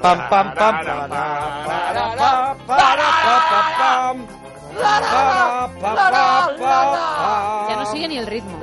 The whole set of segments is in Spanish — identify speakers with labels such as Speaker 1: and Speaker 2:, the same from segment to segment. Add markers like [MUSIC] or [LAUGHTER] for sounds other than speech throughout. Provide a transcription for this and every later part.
Speaker 1: Pam, pam, pam, para, para, pa, para, pa, pa, pam. Para, pa, pa, pa,
Speaker 2: Ya no
Speaker 1: pam.
Speaker 2: sigue ni el ritmo.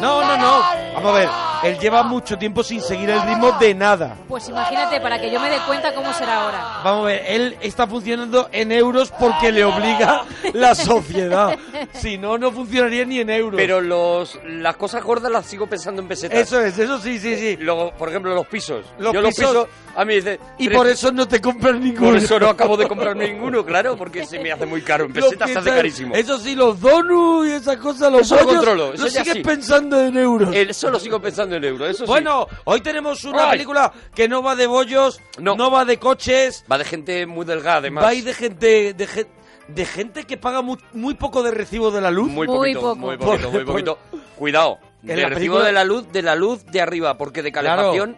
Speaker 1: No, no, no. Vamos a ver. Él lleva mucho tiempo sin seguir el ritmo de nada.
Speaker 2: Pues imagínate, para que yo me dé cuenta cómo será ahora.
Speaker 1: Vamos a ver, él está funcionando en euros porque le obliga la sociedad. [LAUGHS] Si no, no funcionaría ni en euros.
Speaker 3: Pero los, las cosas gordas las sigo pensando en pesetas.
Speaker 1: Eso es, eso sí, sí, sí.
Speaker 3: Luego, por ejemplo, los pisos.
Speaker 1: Los
Speaker 3: Yo los
Speaker 1: pisos-
Speaker 3: pisos, a mí dice...
Speaker 1: Y
Speaker 3: tres-
Speaker 1: por eso no te compras ninguno.
Speaker 3: por eso no acabo de comprarme ninguno, claro, porque se me hace muy caro. En pesetas se hace carísimo.
Speaker 1: Eso sí, los donuts y esas cosas, los
Speaker 3: Eso lo controlo, eso
Speaker 1: lo sigues
Speaker 3: sí.
Speaker 1: pensando en euros.
Speaker 3: Lo sigo pensando en euros, eso sí.
Speaker 1: Bueno, hoy tenemos una
Speaker 3: Ay.
Speaker 1: película que no va de bollos, no,
Speaker 3: No.
Speaker 1: va de coches,
Speaker 3: Va de gente muy delgada, además.
Speaker 1: va a ir de gente, de, gen- de gente que paga muy, muy poco de recibo de la luz.
Speaker 3: Muy
Speaker 2: Muy
Speaker 3: poquito,
Speaker 2: poco.
Speaker 3: muy poquito, muy poquito. Cuidado, de
Speaker 1: la
Speaker 3: recibo
Speaker 1: película-
Speaker 3: de la luz, de la luz de arriba, porque de calefacción...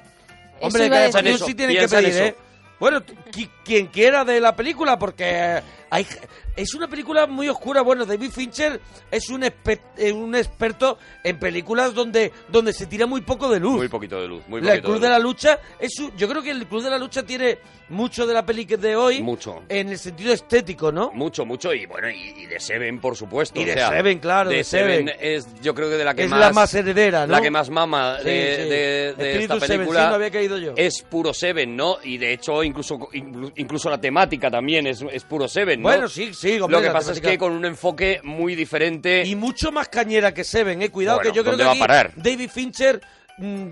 Speaker 1: Hombre,
Speaker 2: a
Speaker 1: calefacción sí tiene que pedir,
Speaker 3: eso.
Speaker 1: ¿eh? Bueno, quien quiera de la película, porque hay, es una película muy oscura. Bueno, David Fincher es un, eh, un experto en películas donde, donde se tira muy poco de luz.
Speaker 3: Muy poquito de luz, muy
Speaker 1: La- el
Speaker 3: poquito
Speaker 1: Club
Speaker 3: de
Speaker 1: la Lucha es su- yo creo que el Club de la Lucha tiene mucho de la peli que de hoy
Speaker 3: Mucho.
Speaker 1: en el sentido estético, ¿no?
Speaker 3: Mucho, mucho, y bueno, y, y de Seven, por supuesto.
Speaker 1: Y
Speaker 3: o
Speaker 1: de
Speaker 3: sea,
Speaker 1: Seven, claro, de
Speaker 3: De Seven,
Speaker 1: Seven.
Speaker 3: es, yo creo que de la que
Speaker 1: es
Speaker 3: más...
Speaker 1: la más heredera, ¿no?
Speaker 3: La que más mama
Speaker 1: Sí,
Speaker 3: de,
Speaker 1: sí.
Speaker 3: de- de
Speaker 1: Espíritu
Speaker 3: esta
Speaker 1: Seven,
Speaker 3: película
Speaker 1: sí, no había caído yo.
Speaker 3: es puro Seven, ¿no? Y de hecho, incluso, inclu- incluso la temática también es, es puro Seven, ¿no?
Speaker 1: Bueno, sí, sí, hombre,
Speaker 3: Lo que pasa es que con un enfoque muy diferente...
Speaker 1: Y mucho más cañera que Seven, eh. Cuidado
Speaker 3: Bueno,
Speaker 1: que yo creo
Speaker 3: ¿dónde
Speaker 1: que
Speaker 3: va a
Speaker 1: aquí
Speaker 3: parar?
Speaker 1: David Fincher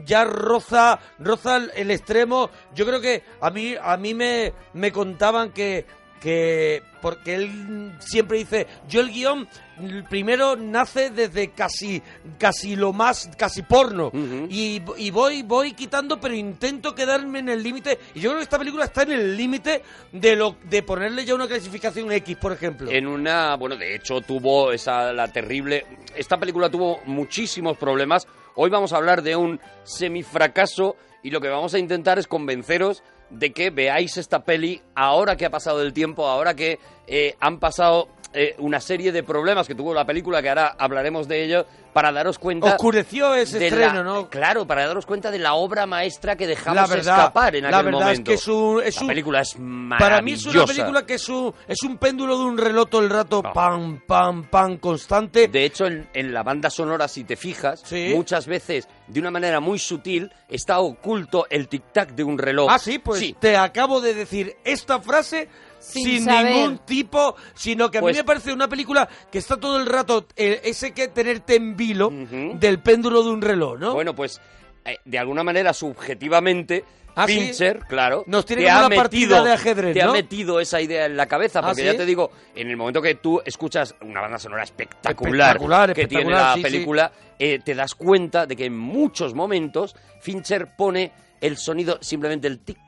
Speaker 1: ya roza, roza el- extremo. Yo creo que a mí, a mí me, me contaban que, que porque él mm, siempre dice, yo el guion mm, primero nace desde casi, casi lo más, casi porno. Y, y voy, voy quitando, pero intento quedarme en el límite. Y yo creo que esta película está en el límite de lo, de ponerle ya una clasificación X, por ejemplo.
Speaker 3: En una, bueno, de hecho tuvo esa la terrible. Esta película tuvo muchísimos problemas. Hoy vamos a hablar de un semifracaso y lo que vamos a intentar es convenceros de que veáis esta peli ahora que ha pasado el tiempo, ahora que eh, han pasado eh, una serie de problemas que tuvo la película, que ahora hablaremos de ello, para daros cuenta.
Speaker 1: Oscureció ese
Speaker 3: de
Speaker 1: estreno,
Speaker 3: la-
Speaker 1: ¿no?
Speaker 3: Claro, para daros cuenta de la obra maestra que dejamos
Speaker 1: La verdad,
Speaker 3: escapar en aquel
Speaker 1: la verdad
Speaker 3: momento.
Speaker 1: es que es un, es
Speaker 3: la
Speaker 1: un-
Speaker 3: película es
Speaker 1: para mí es una
Speaker 3: maravillosa.
Speaker 1: película que es un, es un péndulo de un reloj todo el rato,
Speaker 3: Ah.
Speaker 1: pam, pam, pam, constante.
Speaker 3: De hecho, en, en la banda sonora, si te fijas,
Speaker 1: Sí.
Speaker 3: muchas veces, de una manera muy sutil, está oculto el tic-tac de un reloj.
Speaker 1: Ah, sí, pues
Speaker 3: Sí.
Speaker 1: te acabo de decir esta frase sin, ningún tipo, sino que a
Speaker 3: Pues-
Speaker 1: mí me parece una película que está todo el rato eh, ese que tenerte en vilo del péndulo de un reloj, ¿no?
Speaker 3: Bueno, pues, eh, de alguna manera, subjetivamente,
Speaker 1: ¿Ah, sí?
Speaker 3: Fincher, claro,
Speaker 1: Nos tiene
Speaker 3: te
Speaker 1: como
Speaker 3: ha
Speaker 1: una partida de ajedrez,
Speaker 3: te
Speaker 1: ¿no?
Speaker 3: ha metido esa idea en la cabeza,
Speaker 1: ¿Ah,
Speaker 3: porque
Speaker 1: sí?
Speaker 3: ya te digo, en el momento que tú escuchas una banda sonora espectacular,
Speaker 1: Espectacular,
Speaker 3: que tiene la
Speaker 1: sí, sí.
Speaker 3: película, eh, te das cuenta de que en muchos momentos Fincher pone el sonido, simplemente el tic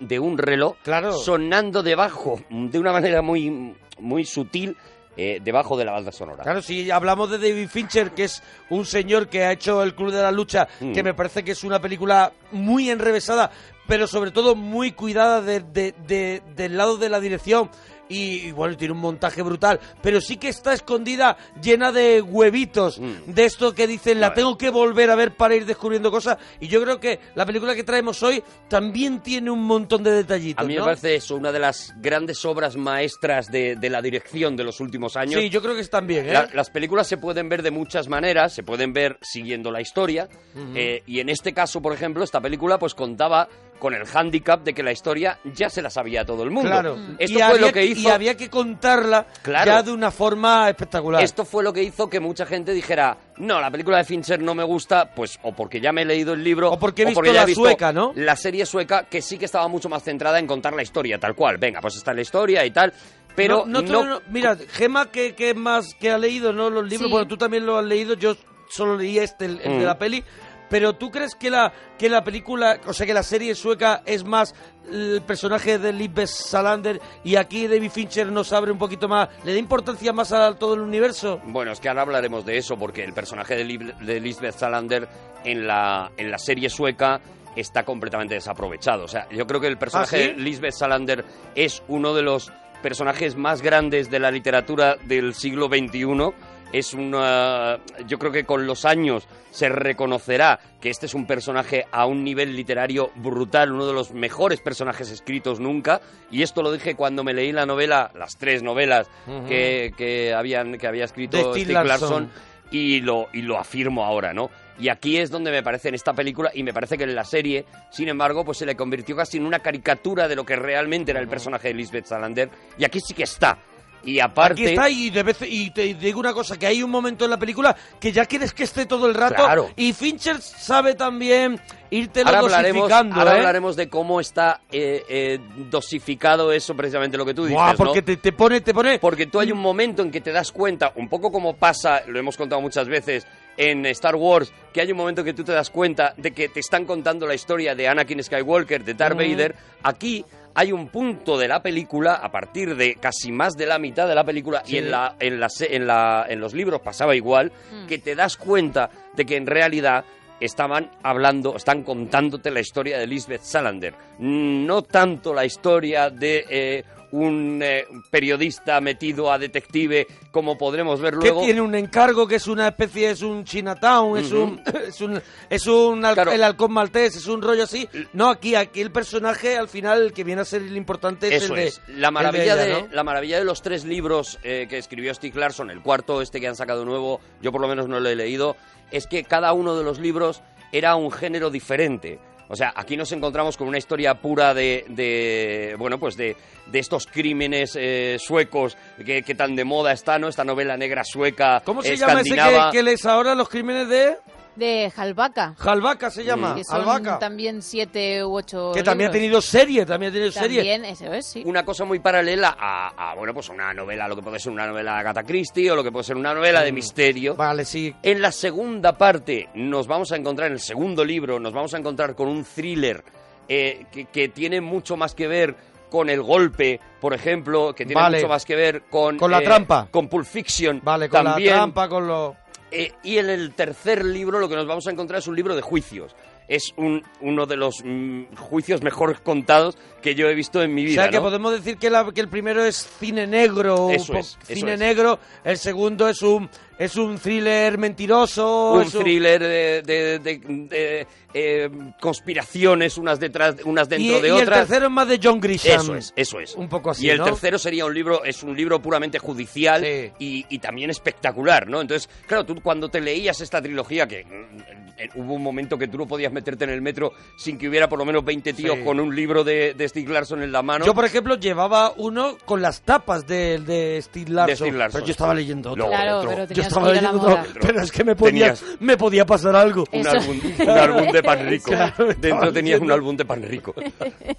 Speaker 3: de un reloj
Speaker 1: Claro.
Speaker 3: sonando debajo, de una manera muy, muy sutil, eh, debajo de la banda sonora.
Speaker 1: Claro, si hablamos de David Fincher, que es un señor que ha hecho El Club de la Lucha,
Speaker 3: Mm.
Speaker 1: que me parece que es una película muy enrevesada, pero sobre todo muy cuidada de- de- de- del lado de la dirección. Y, y, bueno, tiene un montaje brutal, pero sí que está escondida, llena de huevitos,
Speaker 3: Mm.
Speaker 1: de esto que dicen, la tengo que volver a ver para ir descubriendo cosas. Y yo creo que la película que traemos hoy también tiene un montón de detallitos.
Speaker 3: A mí me parece eso, una de las grandes obras maestras de, de la dirección de los últimos años.
Speaker 1: Sí, yo creo que están bien, ¿eh?
Speaker 3: La- las películas se pueden ver de muchas maneras, se pueden ver siguiendo la historia, eh, y en este caso, por ejemplo, esta película pues contaba con el hándicap de que la historia ya se la sabía todo el mundo.
Speaker 1: Claro.
Speaker 3: Esto
Speaker 1: y
Speaker 3: fue
Speaker 1: había
Speaker 3: lo que hizo...
Speaker 1: Y había que contarla
Speaker 3: Claro.
Speaker 1: ya de una forma espectacular.
Speaker 3: Esto fue lo que hizo que mucha gente dijera, no, la película de Fincher no me gusta, pues o porque ya me he leído el libro,
Speaker 1: O porque he visto la sueca, ¿no?
Speaker 3: La serie sueca, que sí que estaba mucho más centrada en contar la historia, tal cual. Venga, pues está la historia y tal, pero
Speaker 1: no, no, no- mira, Gema que, que más que ha leído no los libros,
Speaker 2: Sí.
Speaker 1: bueno, tú también lo has leído, yo solo leí este, el, el
Speaker 3: Mm.
Speaker 1: de la peli. Pero tú crees que la que la película, o sea, que la serie sueca es más el personaje de Lisbeth Salander y aquí David Fincher nos abre un poquito más, le da importancia más a todo el universo?
Speaker 3: Bueno, es que ahora hablaremos de eso, porque el personaje de, Lib- de Lisbeth Salander en la, en la serie sueca está completamente desaprovechado. O sea, yo creo que el personaje
Speaker 1: ¿Ah, sí?
Speaker 3: de Lisbeth Salander es uno de los personajes más grandes de la literatura del siglo XXI es una... Yo creo que con los años se reconocerá que este es un personaje a un nivel literario brutal, uno de los mejores personajes escritos nunca. Y esto lo dije cuando me leí la novela, las tres novelas que, que, habían, que había escrito
Speaker 1: Larsson.
Speaker 3: Larsson, y lo, y lo afirmo ahora, ¿no? Y aquí es donde me parece en esta película, y me parece que en la serie, sin embargo, pues se le convirtió casi en una caricatura de lo que realmente era el personaje de Lisbeth Salander, y aquí sí que está. Y aparte...
Speaker 1: Aquí está y, de vez, y te digo una cosa, que hay un momento en la película que ya quieres que esté todo el rato
Speaker 3: Claro.
Speaker 1: y Fincher sabe también irte
Speaker 3: Ahora hablaremos, ahora
Speaker 1: ¿eh?
Speaker 3: hablaremos de cómo está eh, eh, dosificado eso, precisamente lo que tú dices,
Speaker 1: Buah,
Speaker 3: ¿no?
Speaker 1: porque te, te pone, te pone...
Speaker 3: Porque tú hay un momento en que te das cuenta, un poco como pasa, lo hemos contado muchas veces en Star Wars, que hay un momento en que tú te das cuenta de que te están contando la historia de Anakin Skywalker, de Darth
Speaker 1: Mm.
Speaker 3: Vader. Aquí hay un punto de la película, a partir de casi más de la mitad de la película,
Speaker 1: Sí.
Speaker 3: y en, la, en, la en, la- en los libros pasaba igual, que te das cuenta de que en realidad estaban hablando, están contándote la historia de Lisbeth Salander. No tanto la historia de eh, un eh, periodista metido a detective, como podremos ver
Speaker 1: que
Speaker 3: luego.
Speaker 1: tiene un encargo que es una especie, es un Chinatown, es un, [LAUGHS] es un, es un
Speaker 3: Claro.
Speaker 1: el halcón maltés, es un rollo así. No, aquí, aquí el personaje al final el que viene a ser el importante es
Speaker 3: Eso
Speaker 1: el de,
Speaker 3: es. La
Speaker 1: el
Speaker 3: maravilla de,
Speaker 1: ella, ¿no?
Speaker 3: la maravilla de los tres libros eh, que escribió Stieg Larsson, el cuarto este que han sacado nuevo, yo por lo menos no lo he leído, es que cada uno de los libros era un género diferente. O sea, aquí nos encontramos con una historia pura de, de bueno, pues de, de estos crímenes eh, suecos que, que tan de moda está, ¿no? Esta novela negra sueca,
Speaker 1: ¿Cómo se llama ese que, que lees ahora? Los crímenes de
Speaker 2: De Jalvaca.
Speaker 1: Jalvaca se llama.
Speaker 2: Que son
Speaker 1: Albaca.
Speaker 2: también siete u ocho
Speaker 1: Que también ha tenido serie, también ha tenido serie.
Speaker 2: También, eso es, sí.
Speaker 3: una cosa muy paralela a, a, bueno, pues una novela, lo que puede ser una novela de Agatha Christie o lo que puede ser una novela de misterio.
Speaker 1: Vale, sí.
Speaker 3: En la segunda parte nos vamos a encontrar, en el segundo libro, nos vamos a encontrar con un thriller eh, que, que tiene mucho más que ver con el golpe, por ejemplo, que tiene
Speaker 1: Vale.
Speaker 3: mucho más que ver con...
Speaker 1: Con la
Speaker 3: eh,
Speaker 1: trampa.
Speaker 3: Con Pulp Fiction.
Speaker 1: Vale, con
Speaker 3: también.
Speaker 1: la trampa, con los...
Speaker 3: Eh, y en el tercer libro lo que nos vamos a encontrar es un libro de juicios. Es un, uno de los mm, juicios mejor contados que yo he visto en mi
Speaker 1: O
Speaker 3: vida.
Speaker 1: sea, que
Speaker 3: ¿no?
Speaker 1: podemos decir que, la- que el primero es cine negro,
Speaker 3: Eso es, eso
Speaker 1: cine
Speaker 3: es.
Speaker 1: negro, el segundo es un es un thriller mentiroso,
Speaker 3: un
Speaker 1: es
Speaker 3: thriller de, de- de- de, eh, conspiraciones unas detrás unas
Speaker 1: y,
Speaker 3: dentro de
Speaker 1: y el
Speaker 3: otras
Speaker 1: tercero es más de John Grisham.
Speaker 3: Eso es, eso es.
Speaker 1: Un poco así,
Speaker 3: Y el
Speaker 1: ¿no?
Speaker 3: tercero sería un libro, es un libro puramente judicial
Speaker 1: Sí.
Speaker 3: y, y también espectacular, ¿no? Entonces, claro, tú cuando te leías esta trilogía, que mm, eh, hubo un momento que tú no podías meterte en el metro sin que hubiera por lo menos 20 tíos
Speaker 1: Sí.
Speaker 3: con un libro de, de Stieg Larsson en la mano.
Speaker 1: Yo, por ejemplo, llevaba uno con las tapas de, de Steve
Speaker 3: Steve Larsson.
Speaker 1: pero yo estaba leyendo otro.
Speaker 2: Claro,
Speaker 3: otro.
Speaker 2: pero
Speaker 1: Yo estaba leyendo otro, pero es que me podía,
Speaker 3: Tenías-
Speaker 1: me podía pasar algo.
Speaker 3: un álbum, un álbum de pan rico. [LAUGHS]
Speaker 1: Claro,
Speaker 3: Dentro tenías un álbum de pan rico.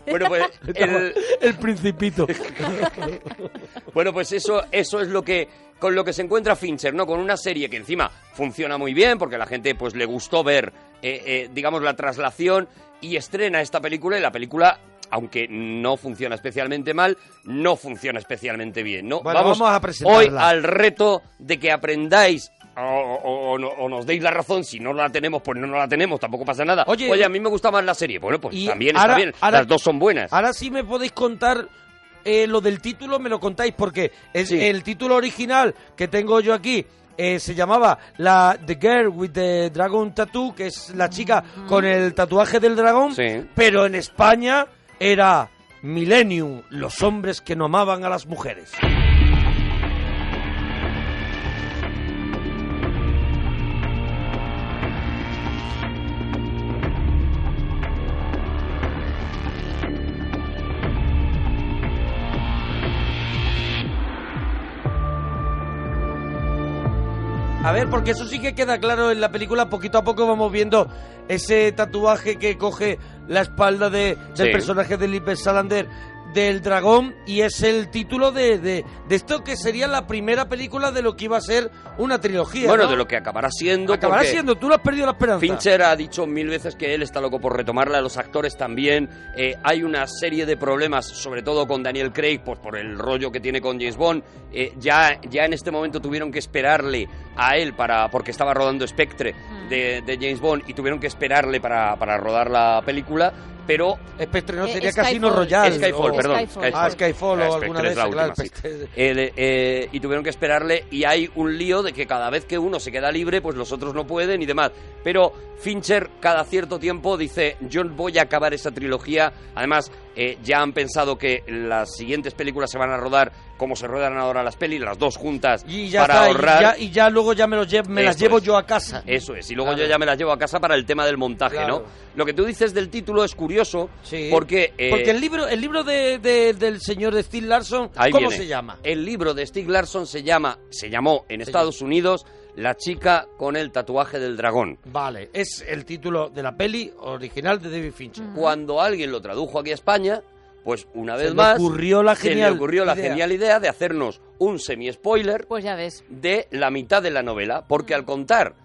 Speaker 3: Bueno, pues [LAUGHS] el,
Speaker 1: El principito. [LAUGHS]
Speaker 3: Bueno, pues eso, eso es lo que con lo que se encuentra Fincher, ¿no? Con una serie que encima funciona muy bien porque a la gente pues le gustó ver, eh, eh, digamos, la traslación y estrena esta película y la película, aunque no funciona especialmente mal, no funciona especialmente bien, ¿no?
Speaker 1: Bueno, vamos a presentarla.
Speaker 3: hoy al reto de que aprendáis o, o- o no- o nos deis la razón, si no la tenemos, pues no, no la tenemos, tampoco pasa nada.
Speaker 1: Oye,
Speaker 3: a mí me gusta más la serie. Bueno, pues también
Speaker 1: ahora-
Speaker 3: está bien,
Speaker 1: ahora-
Speaker 3: las dos son buenas.
Speaker 1: Ahora sí me podéis contar eh, lo del título, me lo contáis, porque es
Speaker 3: Sí.
Speaker 1: el título original que tengo yo aquí eh, se llamaba la The Girl with the Dragon Tattoo, que es la chica con el tatuaje del dragón,
Speaker 3: Sí.
Speaker 1: pero en España era Millennium, los hombres que no amaban a las mujeres. A ver, porque eso sí que queda claro en la película. Poquito a poco vamos viendo ese tatuaje que coge la espalda de, del
Speaker 3: Sí.
Speaker 1: personaje de Lisbeth Salander del dragón y es el título de, de, de esto que sería la primera película de lo que iba a ser una trilogía.
Speaker 3: Bueno,
Speaker 1: ¿no?
Speaker 3: de lo que acabará siendo.
Speaker 1: acabará siendo. Tú no has perdido la esperanza.
Speaker 3: Fincher ha dicho mil veces que él está loco por retomarla, los actores también. Eh, hay una serie de problemas, sobre todo con Daniel Craig, pues por el rollo que tiene con James Bond. Eh, ya, ya en este momento tuvieron que esperarle a él para porque estaba rodando Spectre
Speaker 2: Mm.
Speaker 3: de, de James Bond y tuvieron que esperarle para, para rodar la película, pero
Speaker 1: Spectre no
Speaker 2: Eh,
Speaker 1: sería
Speaker 2: Skyfall.
Speaker 1: Casino Royale.
Speaker 3: Skyfall,
Speaker 1: o-
Speaker 3: perdón.
Speaker 2: Skyfall.
Speaker 1: Ah, Skyfall
Speaker 3: Ah,
Speaker 1: o
Speaker 3: Spectre
Speaker 1: alguna esas, claro.
Speaker 3: última, sí. El, eh, y tuvieron que esperarle y hay un lío de que cada vez que uno se queda libre, pues los otros no pueden y demás. Pero Fincher cada cierto tiempo dice, yo voy a acabar esa trilogía. Además, eh, ya han pensado que las siguientes películas se van a rodar como se ruedan ahora las pelis, las dos juntas,
Speaker 1: Y ya
Speaker 3: para
Speaker 1: está, y
Speaker 3: ahorrar.
Speaker 1: ya, y ya luego ya me, los me las llevo
Speaker 3: es.
Speaker 1: yo a casa.
Speaker 3: Eso es, y luego
Speaker 1: Claro.
Speaker 3: yo ya me las llevo a casa para el tema del montaje,
Speaker 1: Claro.
Speaker 3: ¿no? Lo que tú dices del título es curioso,
Speaker 1: Sí.
Speaker 3: porque... eh,
Speaker 1: Porque el libro, el libro de, de- del señor de Steve Larson,
Speaker 3: Ahí
Speaker 1: ¿cómo
Speaker 3: viene.
Speaker 1: se llama?
Speaker 3: El libro de Stieg Larsson se llama, se llamó en Estados Unidos La chica con el tatuaje del dragón.
Speaker 1: Vale, es el título de la peli original de David Fincher.
Speaker 3: Cuando alguien lo tradujo aquí a España, pues una
Speaker 1: Se
Speaker 3: vez
Speaker 1: le
Speaker 3: más
Speaker 1: ocurrió la
Speaker 3: se
Speaker 1: genial
Speaker 3: le ocurrió la
Speaker 1: idea.
Speaker 3: genial idea de hacernos un semi-spoiler
Speaker 2: Pues ya ves.
Speaker 3: de la mitad de la novela, porque al contar,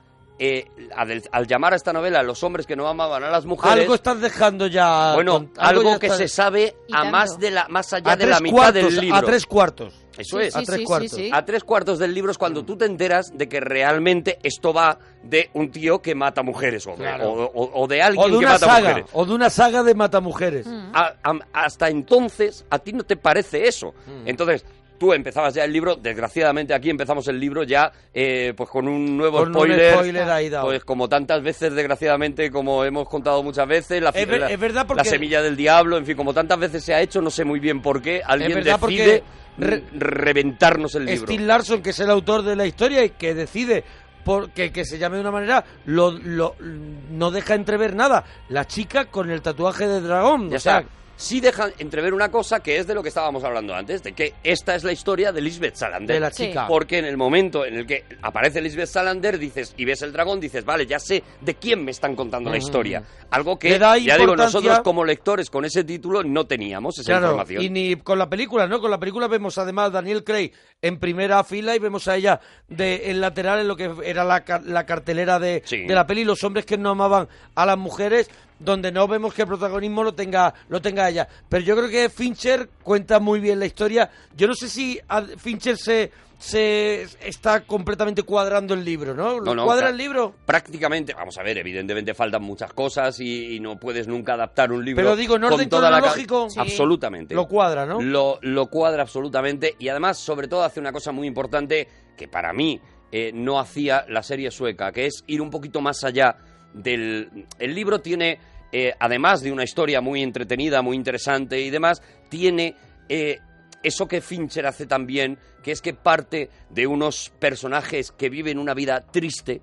Speaker 3: eh, al, al llamar a esta novela Los hombres que no amaban a las mujeres,
Speaker 1: Algo estás dejando ya.
Speaker 3: bueno,
Speaker 1: con-
Speaker 3: algo,
Speaker 1: ya
Speaker 3: que se sabe a más de la más allá
Speaker 1: a
Speaker 3: de la mitad
Speaker 1: cuartos,
Speaker 3: del libro.
Speaker 1: A tres cuartos.
Speaker 3: Eso
Speaker 2: Sí,
Speaker 3: es.
Speaker 1: a tres
Speaker 2: sí,
Speaker 1: cuartos.
Speaker 2: sí, sí.
Speaker 3: A tres cuartos del libro es cuando tú te enteras de que realmente esto va de un tío que mata mujeres o de,
Speaker 1: Claro.
Speaker 3: o- o- o de alguien
Speaker 1: O de
Speaker 3: que
Speaker 1: una
Speaker 3: mata
Speaker 1: saga.
Speaker 3: mujeres.
Speaker 1: O de una saga de matamujeres.
Speaker 2: Mm.
Speaker 3: A- a- hasta entonces a ti no te parece eso.
Speaker 1: Mm.
Speaker 3: Entonces tú empezabas ya el libro, desgraciadamente aquí empezamos el libro ya eh, pues con un nuevo
Speaker 1: Con un
Speaker 3: spoiler.
Speaker 1: spoiler ahí dado.
Speaker 3: Pues como tantas veces, desgraciadamente, como hemos contado muchas veces, la,
Speaker 1: Es ver-
Speaker 3: la-
Speaker 1: es verdad
Speaker 3: la semilla del diablo, en fin, como tantas veces se ha hecho, no sé muy bien por qué, alguien decide
Speaker 1: porque re-
Speaker 3: reventarnos el libro.
Speaker 1: Steve Larson, que es el autor de la historia y que decide porque que se llame de una manera, lo, lo- no deja entrever nada. La chica con el tatuaje de dragón.
Speaker 3: Ya
Speaker 1: o sea,
Speaker 3: está. Sí dejan entrever una cosa que es de lo que estábamos hablando antes, de que esta es la historia de Lisbeth Salander.
Speaker 1: de la
Speaker 2: Sí.
Speaker 1: chica.
Speaker 3: Porque en el momento en el que aparece Lisbeth Salander dices y ves el dragón, dices, vale, ya sé de quién me están contando la historia. Algo que,
Speaker 1: da
Speaker 3: ya digo, nosotros como lectores con ese título no teníamos esa
Speaker 1: Claro,
Speaker 3: información.
Speaker 1: y ni con la película, ¿no? Con la película vemos además a Daniel Craig en primera fila y vemos a ella de, en lateral en lo que era la, la cartelera de,
Speaker 3: Sí.
Speaker 1: de la peli, los hombres que no amaban a las mujeres, donde no vemos que el protagonismo lo tenga, lo tenga ella. Pero yo creo que Fincher cuenta muy bien la historia. Yo no sé si Fincher se, se está completamente cuadrando el libro, ¿no? ¿Lo
Speaker 3: No, no,
Speaker 1: cuadra el libro?
Speaker 3: Prácticamente, vamos a ver, evidentemente faltan muchas cosas y, y no puedes nunca adaptar un libro.
Speaker 1: Pero digo, en orden
Speaker 3: toda la
Speaker 1: cronológico, Sí.
Speaker 3: Absolutamente.
Speaker 1: Lo cuadra, ¿no?
Speaker 3: Lo, lo cuadra absolutamente y además, sobre todo, hace una cosa muy importante que para mí eh, no hacía la serie sueca, que es ir un poquito más allá del... El libro tiene, eh, además de una historia muy entretenida, muy interesante y demás, tiene... eh, eso que Fincher hace también, que es que parte de unos personajes que viven una vida triste,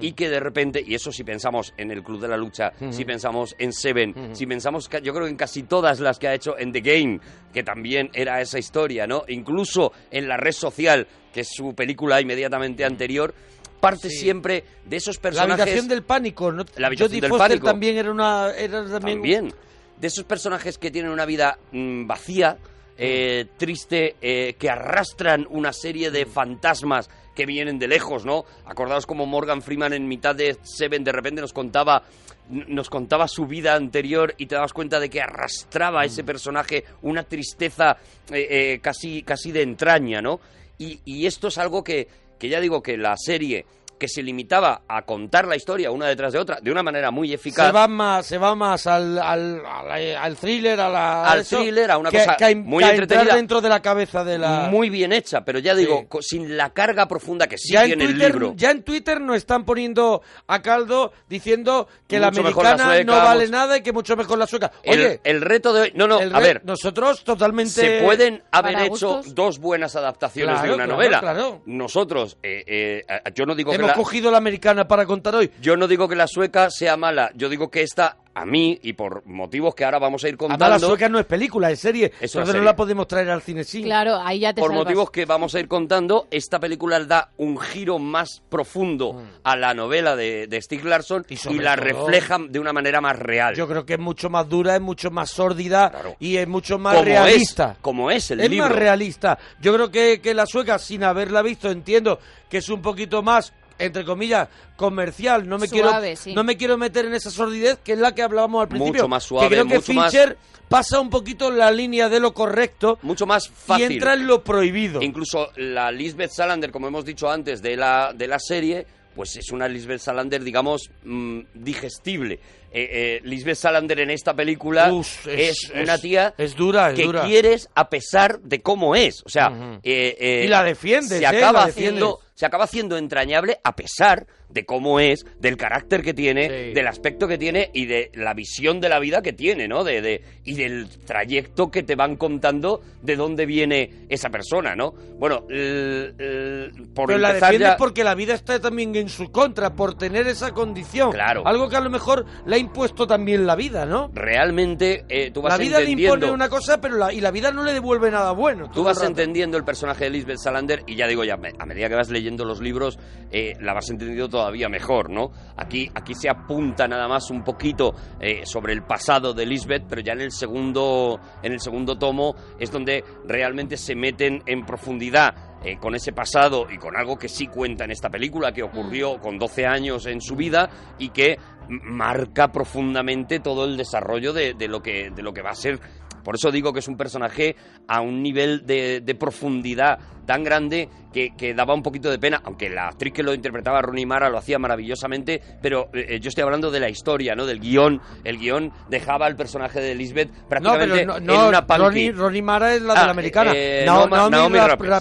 Speaker 3: y que de repente, y eso si pensamos en el Club de la Lucha, si pensamos en Seven, si pensamos, yo creo que en casi todas las que ha hecho en The Game, que también era esa historia, ¿no? Incluso en La Red Social, que es su película inmediatamente anterior, parte
Speaker 1: Sí.
Speaker 3: siempre de esos
Speaker 1: La
Speaker 3: personajes...
Speaker 1: habitación del pánico, ¿no?
Speaker 3: La habitación del pánico.
Speaker 1: también era una... Era también,
Speaker 3: También. De esos personajes que tienen una vida mm, vacía, eh, triste, eh, que arrastran una serie de fantasmas que vienen de lejos, ¿no? Acordaos como Morgan Freeman en mitad de Seven de repente nos contaba nos contaba su vida anterior y te dabas cuenta de que arrastraba a ese personaje una tristeza eh, casi, casi de entraña, ¿no? Y, y esto es algo que, que ya digo que la serie que se limitaba a contar la historia una detrás de otra de una manera muy eficaz
Speaker 1: se va más, se va más al, al, al, al thriller, a la,
Speaker 3: Al
Speaker 1: eso,
Speaker 3: thriller, a una
Speaker 1: que-
Speaker 3: cosa
Speaker 1: que a-
Speaker 3: muy
Speaker 1: que a entrar
Speaker 3: entretenida.
Speaker 1: dentro de la cabeza de la...
Speaker 3: muy bien hecha, pero ya digo,
Speaker 1: Sí.
Speaker 3: sin la carga profunda que sí
Speaker 1: ya, en
Speaker 3: tiene el libro.
Speaker 1: ya en Twitter nos están poniendo a caldo diciendo que la
Speaker 3: Mucho mejor la
Speaker 1: americana
Speaker 3: sueca,
Speaker 1: no vale nada y que mucho mejor la sueca.
Speaker 3: el,
Speaker 1: Oye,
Speaker 3: el reto de hoy... No, no, a ver,
Speaker 1: nosotros totalmente...
Speaker 3: se pueden haber hecho
Speaker 2: gustos.
Speaker 3: dos buenas adaptaciones
Speaker 1: Claro,
Speaker 3: de una
Speaker 1: claro,
Speaker 3: novela.
Speaker 1: claro.
Speaker 3: Nosotros, eh, eh, yo no digo que
Speaker 1: Hemos
Speaker 3: la,
Speaker 1: cogido la americana para contar hoy.
Speaker 3: yo no digo que la sueca sea mala, yo digo que esta a mí y por motivos que ahora vamos a ir
Speaker 1: Además, la
Speaker 3: contando,
Speaker 1: sueca no es película, es serie.
Speaker 3: Es una
Speaker 1: Entonces no
Speaker 3: serie.
Speaker 1: la podemos traer al cine sí.
Speaker 2: Claro, ahí ya te
Speaker 3: por
Speaker 2: salvas.
Speaker 3: motivos que vamos a ir contando, esta película da un giro más profundo a la novela de, de Stieg Larsson
Speaker 1: Mm. Y
Speaker 3: la
Speaker 1: todo-
Speaker 3: refleja de una manera más real.
Speaker 1: Yo creo que es mucho más dura, es mucho más sórdida
Speaker 3: Claro.
Speaker 1: y es mucho más
Speaker 3: como
Speaker 1: realista.
Speaker 3: Es, como es el
Speaker 1: es
Speaker 3: libro.
Speaker 1: más realista. Yo creo que, que la sueca, sin haberla visto, entiendo que es un poquito más entre comillas, comercial. No me
Speaker 2: Suave,
Speaker 1: quiero
Speaker 2: sí.
Speaker 1: no me quiero meter en esa sordidez que es la que hablábamos al principio.
Speaker 3: Mucho más suave,
Speaker 1: que creo que
Speaker 3: mucho más-
Speaker 1: Fincher pasa un poquito la línea de lo correcto
Speaker 3: Mucho más fácil.
Speaker 1: y entra en lo prohibido.
Speaker 3: Incluso la Lisbeth Salander, como hemos dicho antes, de la, de la serie, pues es una Lisbeth Salander, digamos, mm, digestible. Eh, eh, Lisbeth Salander en esta película
Speaker 1: Uf,
Speaker 3: es,
Speaker 1: es-
Speaker 3: una tía
Speaker 1: es dura, es
Speaker 3: que
Speaker 1: dura.
Speaker 3: quieres a pesar de cómo es. O sea,
Speaker 1: Ujú.
Speaker 3: eh, eh,
Speaker 1: Y la defiendes,
Speaker 3: se
Speaker 1: ¿eh?
Speaker 3: acaba
Speaker 1: La
Speaker 3: haciendo se acaba haciendo entrañable a pesar de cómo es, del carácter que tiene,
Speaker 1: Sí.
Speaker 3: del aspecto que tiene y de la visión de la vida que tiene, ¿no? De, de- y del trayecto que te van contando de dónde viene esa persona, ¿no? Bueno, el- el- por
Speaker 1: Pero la
Speaker 3: empezar
Speaker 1: defiendes
Speaker 3: ya-
Speaker 1: porque la vida está también en su contra, por tener esa condición.
Speaker 3: Claro.
Speaker 1: Algo que a lo mejor le ha impuesto también la vida, ¿no?
Speaker 3: realmente eh, tú vas
Speaker 1: La vida le impone una cosa, pero la, y la vida no le devuelve nada bueno.
Speaker 3: Tú vas
Speaker 1: el
Speaker 3: entendiendo el personaje de Lisbeth Salander y ya digo, ya a medida que vas leyendo los libros, eh, la vas entendiendo todavía mejor, ¿no? Aquí, aquí se apunta nada más un poquito eh, sobre el pasado de Lisbeth, pero ya en el segundo, en el segundo tomo es donde realmente se meten en profundidad eh, con ese pasado y con algo que sí cuenta en esta película, que ocurrió con 12 años en su vida y que marca profundamente todo el desarrollo de, de lo, que, de lo que va a ser. Por eso digo que es un personaje a un nivel de, de profundidad tan grande que, que daba un poquito de pena, aunque la actriz que lo interpretaba, Rooney Mara, lo hacía maravillosamente, pero eh, yo estoy hablando de la historia, ¿no? Del guion. El guion dejaba al personaje de Lisbeth
Speaker 1: No,
Speaker 3: prácticamente
Speaker 1: pero no, no,
Speaker 3: en una.
Speaker 1: Ronnie, Ronnie Mara es la de
Speaker 3: Ah,
Speaker 1: la americana.
Speaker 3: eh,
Speaker 1: No-
Speaker 3: Naomi- Naomi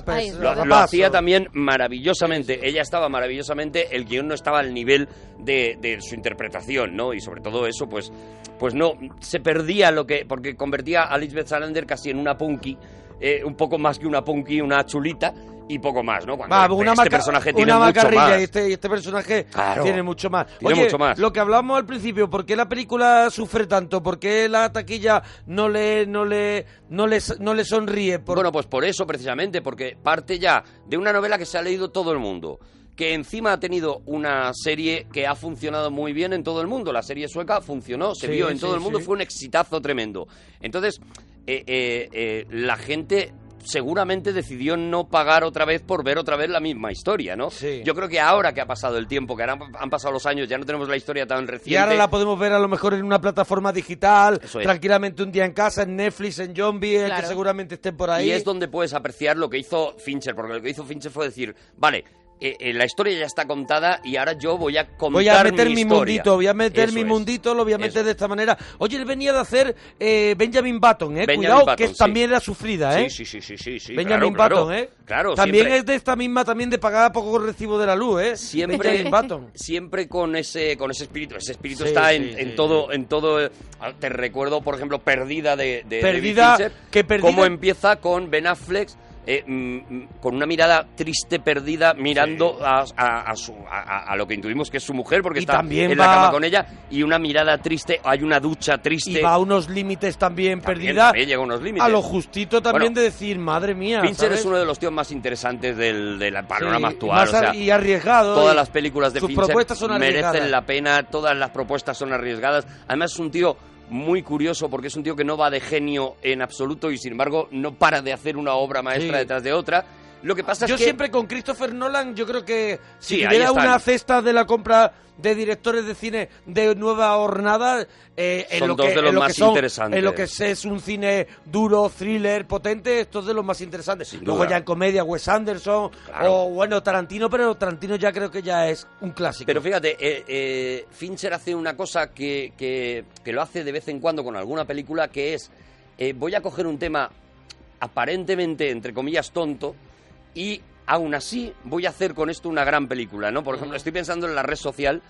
Speaker 2: Ay,
Speaker 3: Lo, lo hacía también maravillosamente. Ella estaba maravillosamente, el guion no estaba al nivel de, de su interpretación, ¿no? Y sobre todo eso, pues, pues no, se perdía lo que. porque convertía a Lisbeth Salander casi en una punky, eh, un poco más que una punky, una chulita. Y poco más, ¿no? Cuando
Speaker 1: Va,
Speaker 3: este
Speaker 1: maca-
Speaker 3: personaje tiene
Speaker 1: una
Speaker 3: mucho más.
Speaker 1: y este, y este personaje
Speaker 3: Claro.
Speaker 1: tiene mucho más.
Speaker 3: Tiene
Speaker 1: Oye,
Speaker 3: mucho más.
Speaker 1: lo que hablábamos al principio, ¿por qué la película sufre tanto? ¿Por qué la taquilla no le no le no le, no le sonríe? Por-
Speaker 3: Bueno, pues por eso precisamente, porque parte ya de una novela que se ha leído todo el mundo, que encima ha tenido una serie que ha funcionado muy bien en todo el mundo. La serie sueca funcionó, se
Speaker 1: Sí,
Speaker 3: vio en
Speaker 1: sí,
Speaker 3: todo el mundo,
Speaker 1: sí.
Speaker 3: fue un exitazo tremendo. Entonces, eh, eh, eh, la gente seguramente decidió no pagar otra vez por ver otra vez la misma historia, ¿no?
Speaker 1: Sí.
Speaker 3: Yo creo que ahora que ha pasado el tiempo, que ahora han pasado los años, ya no tenemos la historia tan reciente.
Speaker 1: y ahora la podemos ver a lo mejor en una plataforma digital,
Speaker 3: es.
Speaker 1: tranquilamente un día en casa, en Netflix, en Zombie, que
Speaker 2: Claro.
Speaker 1: seguramente estén por ahí.
Speaker 3: Y es donde puedes apreciar lo que hizo Fincher, porque lo que hizo Fincher fue decir, vale, eh, eh, la historia ya está contada y ahora yo voy a contar
Speaker 1: Voy a meter mi,
Speaker 3: historia.
Speaker 1: mundito, voy a meter
Speaker 3: Eso
Speaker 1: mi
Speaker 3: es.
Speaker 1: mundito, lo voy a meter
Speaker 3: Eso
Speaker 1: de esta manera. Oye, él venía de hacer eh, Benjamin Button, eh.
Speaker 3: Benjamin
Speaker 1: Cuidado,
Speaker 3: Button,
Speaker 1: que
Speaker 3: sí.
Speaker 1: también era sufrida, eh.
Speaker 3: Sí, sí, sí, sí, sí,
Speaker 1: Benjamin
Speaker 3: claro,
Speaker 1: Button,
Speaker 3: claro.
Speaker 1: ¿eh?
Speaker 3: Claro,
Speaker 1: También
Speaker 3: siempre,
Speaker 1: es de esta misma, también de pagar poco recibo de la luz, ¿eh?
Speaker 3: siempre,
Speaker 1: Benjamin Button. [LAUGHS]
Speaker 3: siempre con ese con ese espíritu. Ese espíritu
Speaker 1: Sí,
Speaker 3: está en, todo en todo. eh, Te recuerdo, por ejemplo, Perdida de, de
Speaker 1: Perdida,
Speaker 3: David Fincher,
Speaker 1: que Perdida-
Speaker 3: cómo empieza con Ben Affleck. Eh, mm, mm, con una mirada triste, perdida, mirando a, a- a su- a- a lo que intuimos que es su mujer, porque
Speaker 1: Y
Speaker 3: está
Speaker 1: también
Speaker 3: en la cama con ella, y una mirada triste, hay una ducha triste.
Speaker 1: Y va a unos límites también,
Speaker 3: También-
Speaker 1: perdida.
Speaker 3: también llega a unos límites.
Speaker 1: A lo justito también
Speaker 3: Bueno,
Speaker 1: de decir, madre mía.
Speaker 3: Fincher
Speaker 1: ¿sabes?
Speaker 3: es uno de los tíos más interesantes del, del panorama
Speaker 1: Sí,
Speaker 3: actual. o sea,
Speaker 1: y arriesgado.
Speaker 3: Todas
Speaker 1: y
Speaker 3: las películas de
Speaker 1: sus
Speaker 3: Fincher
Speaker 1: propuestas son arriesgadas.
Speaker 3: merecen la pena, todas las propuestas son arriesgadas. Además es un tío muy curioso porque es un tío que no va de genio en absoluto y sin embargo no para de hacer una obra maestra
Speaker 1: Sí.
Speaker 3: detrás de otra. Lo que pasa
Speaker 1: Yo
Speaker 3: es que
Speaker 1: siempre con Christopher Nolan, yo creo que si
Speaker 3: Sí,
Speaker 1: tuviera una cesta de la compra de directores de cine de nueva hornada, eh, en
Speaker 3: Son
Speaker 1: lo
Speaker 3: dos
Speaker 1: que,
Speaker 3: de los
Speaker 1: en lo
Speaker 3: más
Speaker 1: son-
Speaker 3: interesantes.
Speaker 1: En lo que es, es un cine duro, thriller, potente, esto es de los más interesantes.
Speaker 3: Sin
Speaker 1: Luego
Speaker 3: duda.
Speaker 1: ya en comedia, Wes Anderson,
Speaker 3: Claro.
Speaker 1: o bueno, Tarantino, pero Tarantino ya creo que ya es un clásico.
Speaker 3: Pero fíjate, eh, eh, Fincher hace una cosa que, que- que lo hace de vez en cuando con alguna película, que es, eh, voy a coger un tema aparentemente, entre comillas, tonto, y aún así voy a hacer con esto una gran película, ¿no? Por ejemplo, estoy pensando en la red social,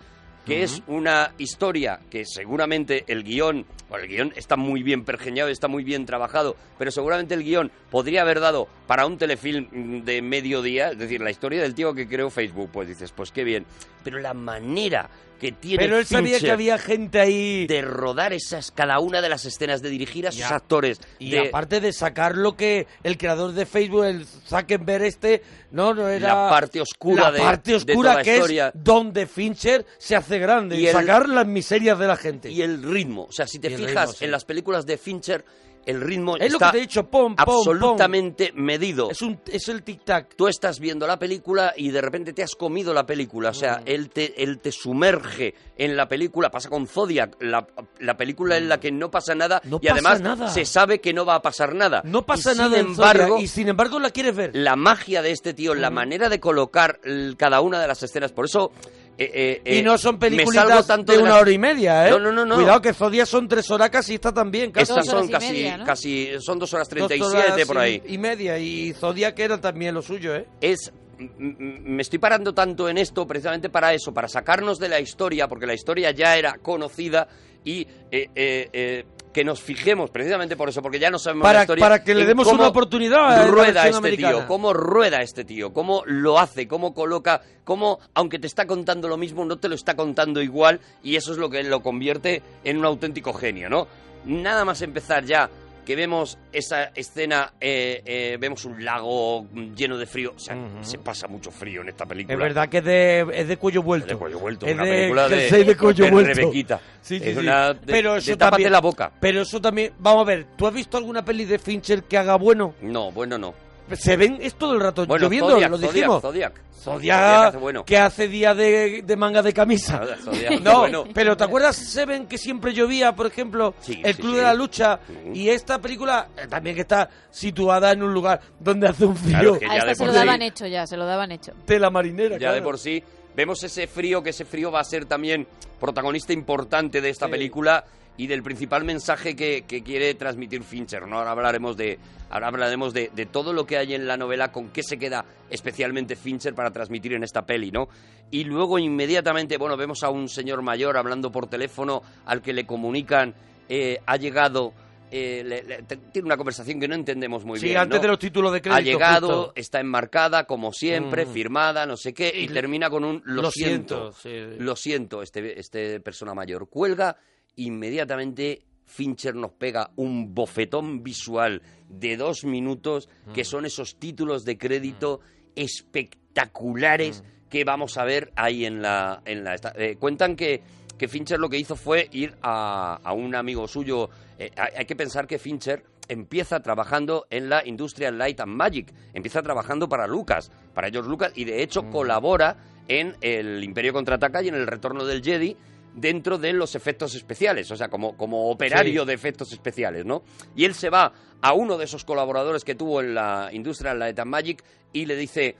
Speaker 3: que es una historia que seguramente el guion, bueno, el guion está muy bien pergeñado, está muy bien trabajado, pero seguramente el guion podría haber dado para un telefilm de mediodía, es decir, la historia del tío que creó Facebook, pues dices, pues qué bien, pero la manera que tiene
Speaker 1: Pero él sabía que había gente ahí.
Speaker 3: de rodar esas cada una de las escenas, de dirigir a sus
Speaker 1: Ya.
Speaker 3: actores,
Speaker 1: Y
Speaker 3: de
Speaker 1: aparte de sacar lo que el creador de Facebook, el Zuckerberg este, no, no era...
Speaker 3: La parte oscura
Speaker 1: la
Speaker 3: de-
Speaker 1: parte
Speaker 3: de
Speaker 1: oscura
Speaker 3: toda la
Speaker 1: que
Speaker 3: historia.
Speaker 1: es donde Fincher se hace grande,
Speaker 3: Y
Speaker 1: y
Speaker 3: el-
Speaker 1: sacar las miserias de la gente.
Speaker 3: y el ritmo. O sea, si te
Speaker 1: Y
Speaker 3: fijas
Speaker 1: ritmo, sí.
Speaker 3: en las películas de Fincher, el ritmo
Speaker 1: Es lo
Speaker 3: está
Speaker 1: que te he dicho, pom, pom, pom.
Speaker 3: absolutamente medido.
Speaker 1: Es, un, es el tic-tac.
Speaker 3: Tú estás viendo la película y de repente te has comido la película. O sea, él, te, él te sumerge en la película. Pasa con Zodiac, la, la película en la que no pasa nada
Speaker 1: No
Speaker 3: y
Speaker 1: pasa
Speaker 3: además
Speaker 1: nada.
Speaker 3: se sabe que no va a pasar nada.
Speaker 1: No pasa
Speaker 3: Y
Speaker 1: nada
Speaker 3: sin
Speaker 1: Zodiac,
Speaker 3: embargo,
Speaker 1: y sin embargo la quieres ver.
Speaker 3: la magia de este tío, la manera de colocar cada una de las escenas. Por eso. Eh, eh,
Speaker 1: y
Speaker 3: eh,
Speaker 1: no son
Speaker 3: me salgo
Speaker 1: películas
Speaker 3: tanto
Speaker 1: de
Speaker 3: de
Speaker 1: una hora y media, ¿eh?
Speaker 3: No, no, no, no.
Speaker 1: Cuidado que Zodiac son tres horas casi, esta también. Casi.
Speaker 3: Estas
Speaker 2: Dos horas
Speaker 3: son
Speaker 2: y
Speaker 3: casi,
Speaker 2: media, ¿no?
Speaker 3: casi. Son dos horas
Speaker 1: Dos
Speaker 3: 37
Speaker 1: horas
Speaker 3: por
Speaker 1: y-
Speaker 3: ahí.
Speaker 1: Y media. Y Zodiac era también lo suyo, ¿eh?
Speaker 3: es me estoy parando tanto en esto precisamente para eso, para sacarnos de la historia, porque la historia ya era conocida y eh, eh, eh, que nos fijemos precisamente por eso, porque ya no sabemos
Speaker 1: Para-
Speaker 3: la historia.
Speaker 1: para que le demos una oportunidad
Speaker 3: rueda este
Speaker 1: americana.
Speaker 3: tío, cómo rueda este tío, cómo lo hace, cómo coloca, cómo aunque te está contando lo mismo, no te lo está contando igual y eso es lo que lo convierte en un auténtico genio, ¿no? Nada más empezar ya que vemos esa escena, eh, eh, vemos un lago lleno de frío. O sea,
Speaker 1: Ujú.
Speaker 3: se pasa mucho frío en esta película.
Speaker 1: Es verdad que es de, es de cuello vuelto.
Speaker 3: Es de cuello vuelto,
Speaker 1: Es
Speaker 3: una
Speaker 1: de
Speaker 3: película de,
Speaker 1: de cuello
Speaker 3: de
Speaker 1: vuelto.
Speaker 3: Rebequita.
Speaker 1: Sí, sí,
Speaker 3: Es
Speaker 1: sí.
Speaker 3: una de-
Speaker 1: Pero
Speaker 3: de
Speaker 1: eso
Speaker 3: tápate
Speaker 1: también,
Speaker 3: la boca.
Speaker 1: Pero eso también, vamos a ver, ¿tú has visto alguna peli de Fincher que haga bueno?
Speaker 3: No, bueno, no.
Speaker 1: Se ven es todo el rato
Speaker 3: Bueno,
Speaker 1: lloviendo,
Speaker 3: Zodiac,
Speaker 1: lo
Speaker 3: Zodiac,
Speaker 1: dijimos.
Speaker 3: Zodiac.
Speaker 1: Zodiac,
Speaker 3: hace bueno.
Speaker 1: que hace día de, de manga de camisa.
Speaker 3: Zodiac, Zodiac, [LAUGHS]
Speaker 1: No,
Speaker 3: bueno.
Speaker 1: pero ¿te acuerdas Seven que siempre llovía, por ejemplo?
Speaker 3: Sí,
Speaker 1: el
Speaker 3: sí,
Speaker 1: Club
Speaker 3: sí.
Speaker 1: de la Lucha. Y esta película eh, también que está situada en un lugar donde hace un frío
Speaker 3: Claro, que
Speaker 2: A
Speaker 3: ya de
Speaker 2: se
Speaker 3: por
Speaker 2: lo
Speaker 3: sí-
Speaker 2: daban hecho ya, se lo daban hecho.
Speaker 1: de la marinera.
Speaker 3: Ya de por sí vemos ese frío, que ese frío va a ser también protagonista importante de esta
Speaker 1: Sí.
Speaker 3: película y del principal mensaje que, que quiere transmitir Fincher, ¿no? Ahora hablaremos de ahora hablaremos de, de todo lo que hay en la novela, con qué se queda especialmente Fincher para transmitir en esta peli, ¿no? Y luego inmediatamente, bueno, vemos a un señor mayor hablando por teléfono al que le comunican eh, ha llegado eh, le- le- tiene una conversación que no entendemos muy
Speaker 1: Sí,
Speaker 3: bien.
Speaker 1: antes
Speaker 3: ¿no?
Speaker 1: de los títulos de crédito.
Speaker 3: ha llegado,
Speaker 1: justo.
Speaker 3: está enmarcada como siempre,
Speaker 1: Mm.
Speaker 3: firmada, no sé qué, y termina con un lo,
Speaker 1: Lo
Speaker 3: siento,
Speaker 1: siento, sí.
Speaker 3: lo siento, este, este persona mayor cuelga, inmediatamente Fincher nos pega un bofetón visual de dos minutos,
Speaker 1: Mm.
Speaker 3: que son esos títulos de crédito espectaculares
Speaker 1: Mm.
Speaker 3: que vamos a ver ahí en la... En la eh, cuentan que, que Fincher lo que hizo fue ir a, a un amigo suyo. eh, hay, que pensar que Fincher empieza trabajando en la Industrial Light and Magic, empieza trabajando para Lucas, para ellos Lucas, y de hecho colabora en el Imperio Contraataca y en el Retorno del Jedi dentro de los efectos especiales, o sea, como, como operario
Speaker 1: Sí.
Speaker 3: de efectos especiales, ¿no? Y él se va a uno de esos colaboradores que tuvo en la Industrial Light and Magic y le dice,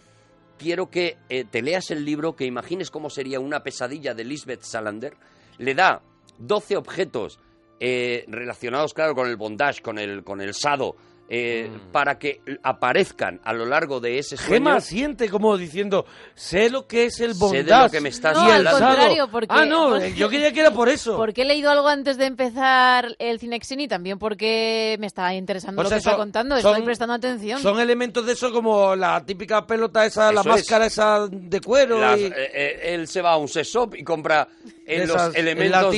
Speaker 3: quiero que eh, te leas el libro, que imagines cómo sería una pesadilla de Lisbeth Salander. Le da 12 objetos eh, relacionados, claro, con el bondage, con el, con el sado, eh, para que aparezcan a lo largo de ese sueño.
Speaker 1: Gema siente como diciendo, sé lo que es el
Speaker 3: Sé
Speaker 1: bondage.
Speaker 3: de lo que me estás
Speaker 2: No, al contrario, porque-
Speaker 1: Ah, no,
Speaker 2: porque-
Speaker 1: yo creía que era por eso. [LAUGHS]
Speaker 2: Porque he leído algo antes de empezar el Cinexin y también porque me está interesando
Speaker 1: O
Speaker 2: lo
Speaker 1: sea,
Speaker 2: que está
Speaker 1: son-
Speaker 2: contando,
Speaker 1: son-
Speaker 2: estoy prestando atención.
Speaker 1: Son elementos de eso como la típica pelota esa, la
Speaker 3: Eso
Speaker 1: máscara esa de cuero.
Speaker 3: Las-
Speaker 1: y-
Speaker 3: eh, eh, él se va a un sex shop y compra eh,
Speaker 1: De
Speaker 3: los
Speaker 1: esas- el
Speaker 3: elementos de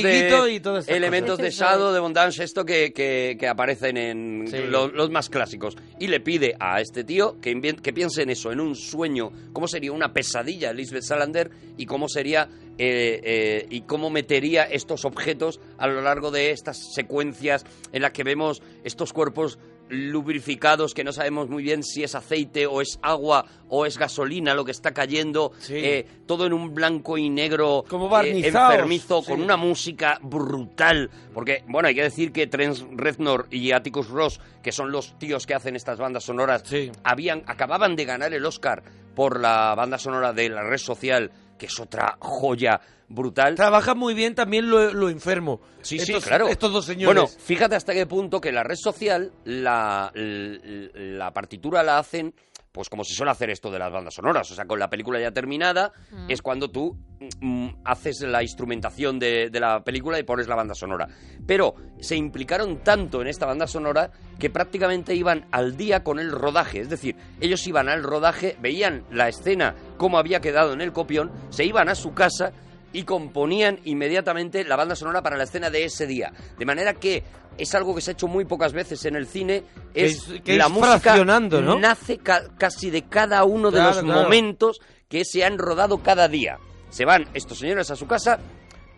Speaker 1: y
Speaker 3: elementos de
Speaker 2: cosas.
Speaker 3: Shadow, de Bondage, esto que, que- que aparecen en
Speaker 1: Sí.
Speaker 3: lo- los, más clásicos. Y le pide a este tío que, que piense en eso, en un sueño, cómo sería una pesadilla Lisbeth Salander y cómo sería eh, eh, y cómo metería estos objetos a lo largo de estas secuencias en las que vemos estos cuerpos lubrificados que no sabemos muy bien si es aceite o es agua o es gasolina lo que está cayendo
Speaker 1: Sí.
Speaker 3: eh, todo en un blanco y negro
Speaker 1: Como
Speaker 3: eh, enfermizo
Speaker 1: sí.
Speaker 3: con una música brutal porque bueno hay que decir que Trent Reznor y Atticus Ross que son los tíos que hacen estas bandas sonoras
Speaker 1: Sí.
Speaker 3: habían acababan de ganar el Oscar por la banda sonora de la red social que es otra joya brutal
Speaker 1: Trabaja muy bien también lo, lo enfermo.
Speaker 3: Sí,
Speaker 1: estos,
Speaker 3: sí, claro.
Speaker 1: Estos dos señores.
Speaker 3: Bueno, fíjate hasta qué punto que la red social, la, la partitura la hacen, pues como se suele hacer esto de las bandas sonoras. O sea, con la película ya terminada, es cuando tú mm, haces la instrumentación de, de la película y pones la banda sonora. Pero se implicaron tanto en esta banda sonora que prácticamente iban al día con el rodaje. Es decir, ellos iban al rodaje, veían la escena, cómo había quedado en el copión, se iban a su casa y componían inmediatamente la banda sonora para la escena de ese día. De manera que es algo que se ha hecho muy pocas veces en el cine, es,
Speaker 1: que
Speaker 3: la
Speaker 1: es
Speaker 3: música
Speaker 1: ¿no?
Speaker 3: nace ca- casi de cada uno de
Speaker 1: Claro,
Speaker 3: los
Speaker 1: claro.
Speaker 3: momentos que se han rodado cada día. Se van estos señores a su casa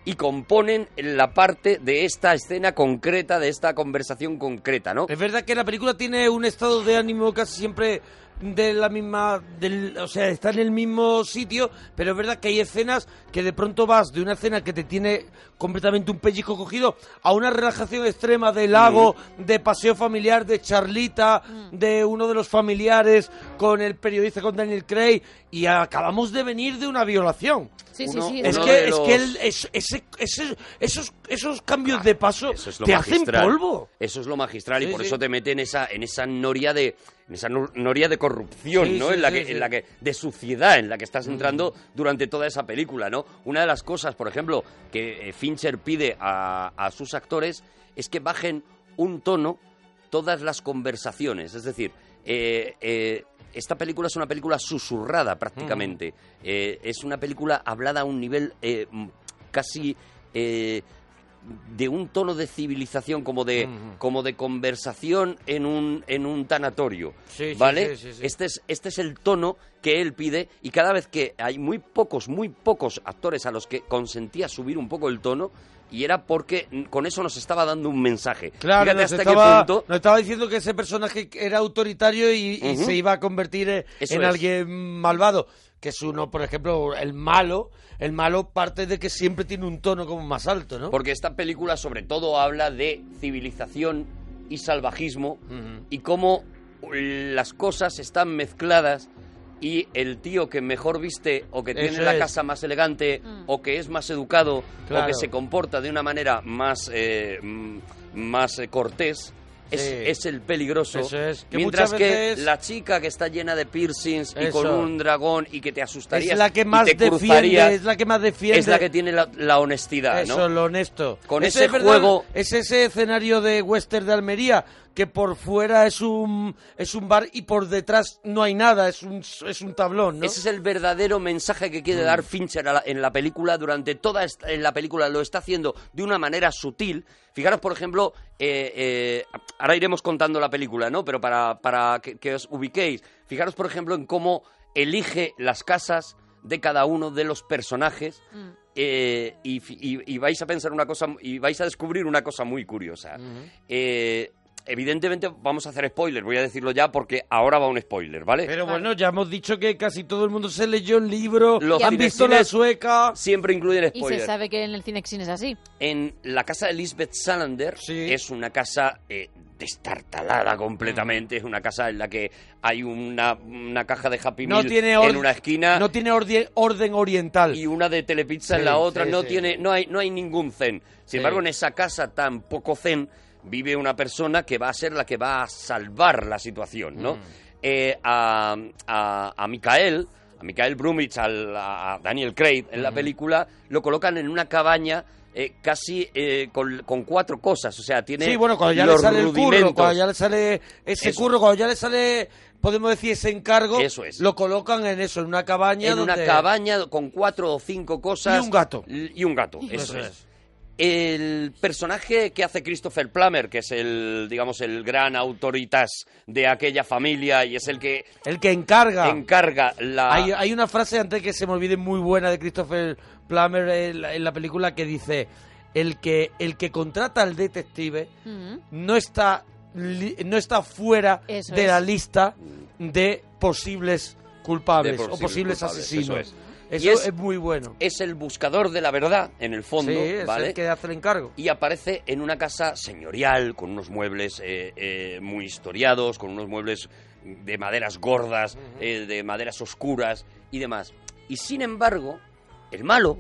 Speaker 3: y componen la parte de esta escena concreta, de esta conversación concreta, ¿no?
Speaker 1: Es verdad que la película tiene un estado de ánimo casi siempre de la misma, del, o sea, está en el mismo sitio, pero es verdad que hay escenas que de pronto vas de una escena que te tiene completamente un pellizco cogido a una relajación extrema de lago, de paseo familiar, de charlita, de uno de los familiares con el periodista, con Daniel Craig, y acabamos de venir de una violación.
Speaker 2: Sí, sí,
Speaker 3: Uno-
Speaker 2: sí.
Speaker 1: Es
Speaker 3: Uno
Speaker 1: que,
Speaker 3: de
Speaker 1: es que el- es- ese- ese- esos, esos cambios de paso
Speaker 3: es
Speaker 1: te hacen polvo.
Speaker 3: Eso es lo magistral y por
Speaker 1: sí.
Speaker 3: eso te mete en esa, en esa noria de en esa no- noria de corrupción,
Speaker 1: Sí,
Speaker 3: ¿no? en la que, en la que, de suciedad en la que estás entrando durante toda esa película, ¿no? Una de las cosas, por ejemplo, que eh, Fincher pide a, a sus actores es que bajen un tono todas las conversaciones. Es decir, eh, eh, esta película es una película susurrada prácticamente. Eh, es una película hablada a un nivel casi de un tono de civilización, como de, como de conversación en un, en un tanatorio.
Speaker 1: Sí,
Speaker 3: ¿Vale?
Speaker 1: sí, sí, sí.
Speaker 3: Este, es, este es el tono que él pide y cada vez que hay muy pocos, muy pocos actores a los que consentía subir un poco el tono y era porque con eso nos estaba dando un mensaje.
Speaker 1: Claro,
Speaker 3: Fíjate
Speaker 1: nos
Speaker 3: hasta
Speaker 1: estaba,
Speaker 3: qué punto...
Speaker 1: nos estaba diciendo que ese personaje era autoritario y, se iba a convertir eh, en alguien malvado. Que es uno, por ejemplo, el malo. El malo parte de que siempre tiene un tono como más alto, ¿no?
Speaker 3: Porque esta película sobre todo habla de civilización y salvajismo y cómo las cosas están mezcladas y el tío que mejor viste o que tiene
Speaker 1: Eso
Speaker 3: la
Speaker 1: es.
Speaker 3: casa más elegante
Speaker 2: Mm.
Speaker 3: o que es más educado o que se comporta de una manera más, eh, más eh, cortés es,
Speaker 1: Sí.
Speaker 3: es el peligroso.
Speaker 1: Eso es, que
Speaker 3: Mientras que
Speaker 1: veces-
Speaker 3: la chica que está llena de piercings y
Speaker 1: Eso.
Speaker 3: con un dragón y que te asustaría
Speaker 1: Es la que más defiende, es la que más defiende.
Speaker 3: es la que tiene la, la honestidad,
Speaker 1: Eso,
Speaker 3: ¿no?
Speaker 1: lo honesto.
Speaker 3: Con
Speaker 1: Ese
Speaker 3: ese
Speaker 1: es verdad,
Speaker 3: juego-
Speaker 1: Es ese escenario de western de Almería que por fuera es un es un bar y por detrás no hay nada, es un es un tablón, ¿no?
Speaker 3: Ese es el verdadero mensaje que quiere dar Fincher a la- en la película. Durante toda esta- en la película lo está haciendo de una manera sutil. Fijaros, por ejemplo, eh, eh, ahora iremos contando la película, ¿no? Pero para, para que, que os ubiquéis, fijaros, por ejemplo, en cómo elige las casas de cada uno de los personajes.
Speaker 2: Mm.
Speaker 3: eh, y, fi- y- y vais a pensar una cosa y vais a descubrir una cosa muy curiosa. Eh, evidentemente vamos a hacer spoiler, voy a decirlo ya porque ahora va un spoiler, ¿vale?
Speaker 1: Pero bueno, ya hemos dicho que casi todo el mundo se leyó el libro,
Speaker 3: Los
Speaker 1: han visto la sueca.
Speaker 3: Siempre incluyen
Speaker 2: Y
Speaker 3: spoiler.
Speaker 2: se sabe que en el Cinexin es así.
Speaker 3: En la casa de Lisbeth Salander
Speaker 1: Sí.
Speaker 3: es una casa eh, destartalada completamente, es una casa en la que hay una, una caja de Happy
Speaker 1: No
Speaker 3: Meal
Speaker 1: tiene,
Speaker 3: en una esquina
Speaker 1: no tiene orden, orden oriental.
Speaker 3: y una de Telepizza en la otra,
Speaker 1: sí,
Speaker 3: no
Speaker 1: sí.
Speaker 3: tiene no hay no hay ningún zen. Sin
Speaker 1: Sí.
Speaker 3: embargo, en esa casa tan poco zen vive una persona que va a ser la que va a salvar la situación, ¿no?
Speaker 1: Mm.
Speaker 3: Eh, a, a, a Mikael, a Mikael Brumich, al- a Daniel Craig en
Speaker 1: Mm.
Speaker 3: la película, lo colocan en una cabaña eh, casi eh, con, con cuatro cosas, o sea, tiene
Speaker 1: Sí, bueno, cuando ya
Speaker 3: los
Speaker 1: le sale el curro, cuando ya le sale ese
Speaker 3: Eso.
Speaker 1: curro, cuando ya le sale, podemos decir, ese encargo,
Speaker 3: Eso es.
Speaker 1: lo colocan en eso, en una cabaña.
Speaker 3: en una cabaña con cuatro o cinco cosas.
Speaker 1: Y un gato.
Speaker 3: Y un gato, eso,
Speaker 1: Eso
Speaker 3: es.
Speaker 1: es.
Speaker 3: El personaje que hace Christopher Plummer, que es el, digamos, el gran autoritas de aquella familia y es el que
Speaker 1: El que encarga.
Speaker 3: encarga la...
Speaker 1: Hay, hay una frase antes que se me olvide muy buena de Christopher Plummer en la, en la película que dice el que el que contrata al detective no está li- no está fuera
Speaker 2: Eso
Speaker 1: de
Speaker 2: es.
Speaker 1: la lista de posibles culpables
Speaker 3: De
Speaker 1: o
Speaker 3: posibles
Speaker 1: posibles
Speaker 3: culpables,
Speaker 1: asesinos.
Speaker 3: Eso es.
Speaker 1: Eso
Speaker 3: Y es-
Speaker 1: es, muy bueno.
Speaker 3: Es el buscador de la verdad, en el fondo,
Speaker 1: sí, es
Speaker 3: ¿vale?
Speaker 1: el que hace el encargo.
Speaker 3: y aparece en una casa señorial, con unos muebles eh, eh, muy historiados, con unos muebles de maderas gordas, eh, de maderas oscuras y demás. Y sin embargo, el malo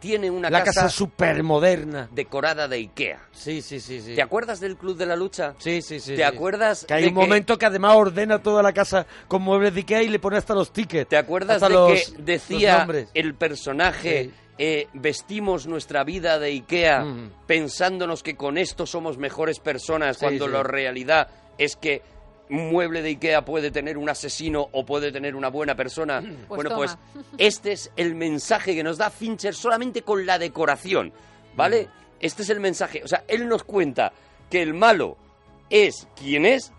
Speaker 3: tiene una
Speaker 1: la
Speaker 3: casa,
Speaker 1: casa súper moderna.
Speaker 3: decorada de Ikea.
Speaker 1: Sí, sí, sí, sí.
Speaker 3: ¿Te acuerdas del Club de la Lucha?
Speaker 1: Sí, sí, sí.
Speaker 3: ¿Te
Speaker 1: sí.
Speaker 3: acuerdas
Speaker 1: Que hay
Speaker 3: de
Speaker 1: un momento que además ordena toda la casa con muebles de Ikea y le pone hasta los tickets.
Speaker 3: ¿Te acuerdas de
Speaker 1: los-
Speaker 3: que decía el personaje
Speaker 1: Sí.
Speaker 3: eh, vestimos nuestra vida de Ikea
Speaker 1: Mm.
Speaker 3: pensándonos que con esto somos mejores personas
Speaker 1: Sí,
Speaker 3: cuando la realidad es que un mueble de Ikea puede tener un asesino o puede tener una buena persona? [CLEARS THROAT]
Speaker 2: Pues
Speaker 3: bueno,
Speaker 2: toma.
Speaker 3: pues [LAUGHS] este es el mensaje que nos da Fincher solamente con la decoración, ¿vale? Este es el mensaje. O sea, él nos cuenta que el malo es quien es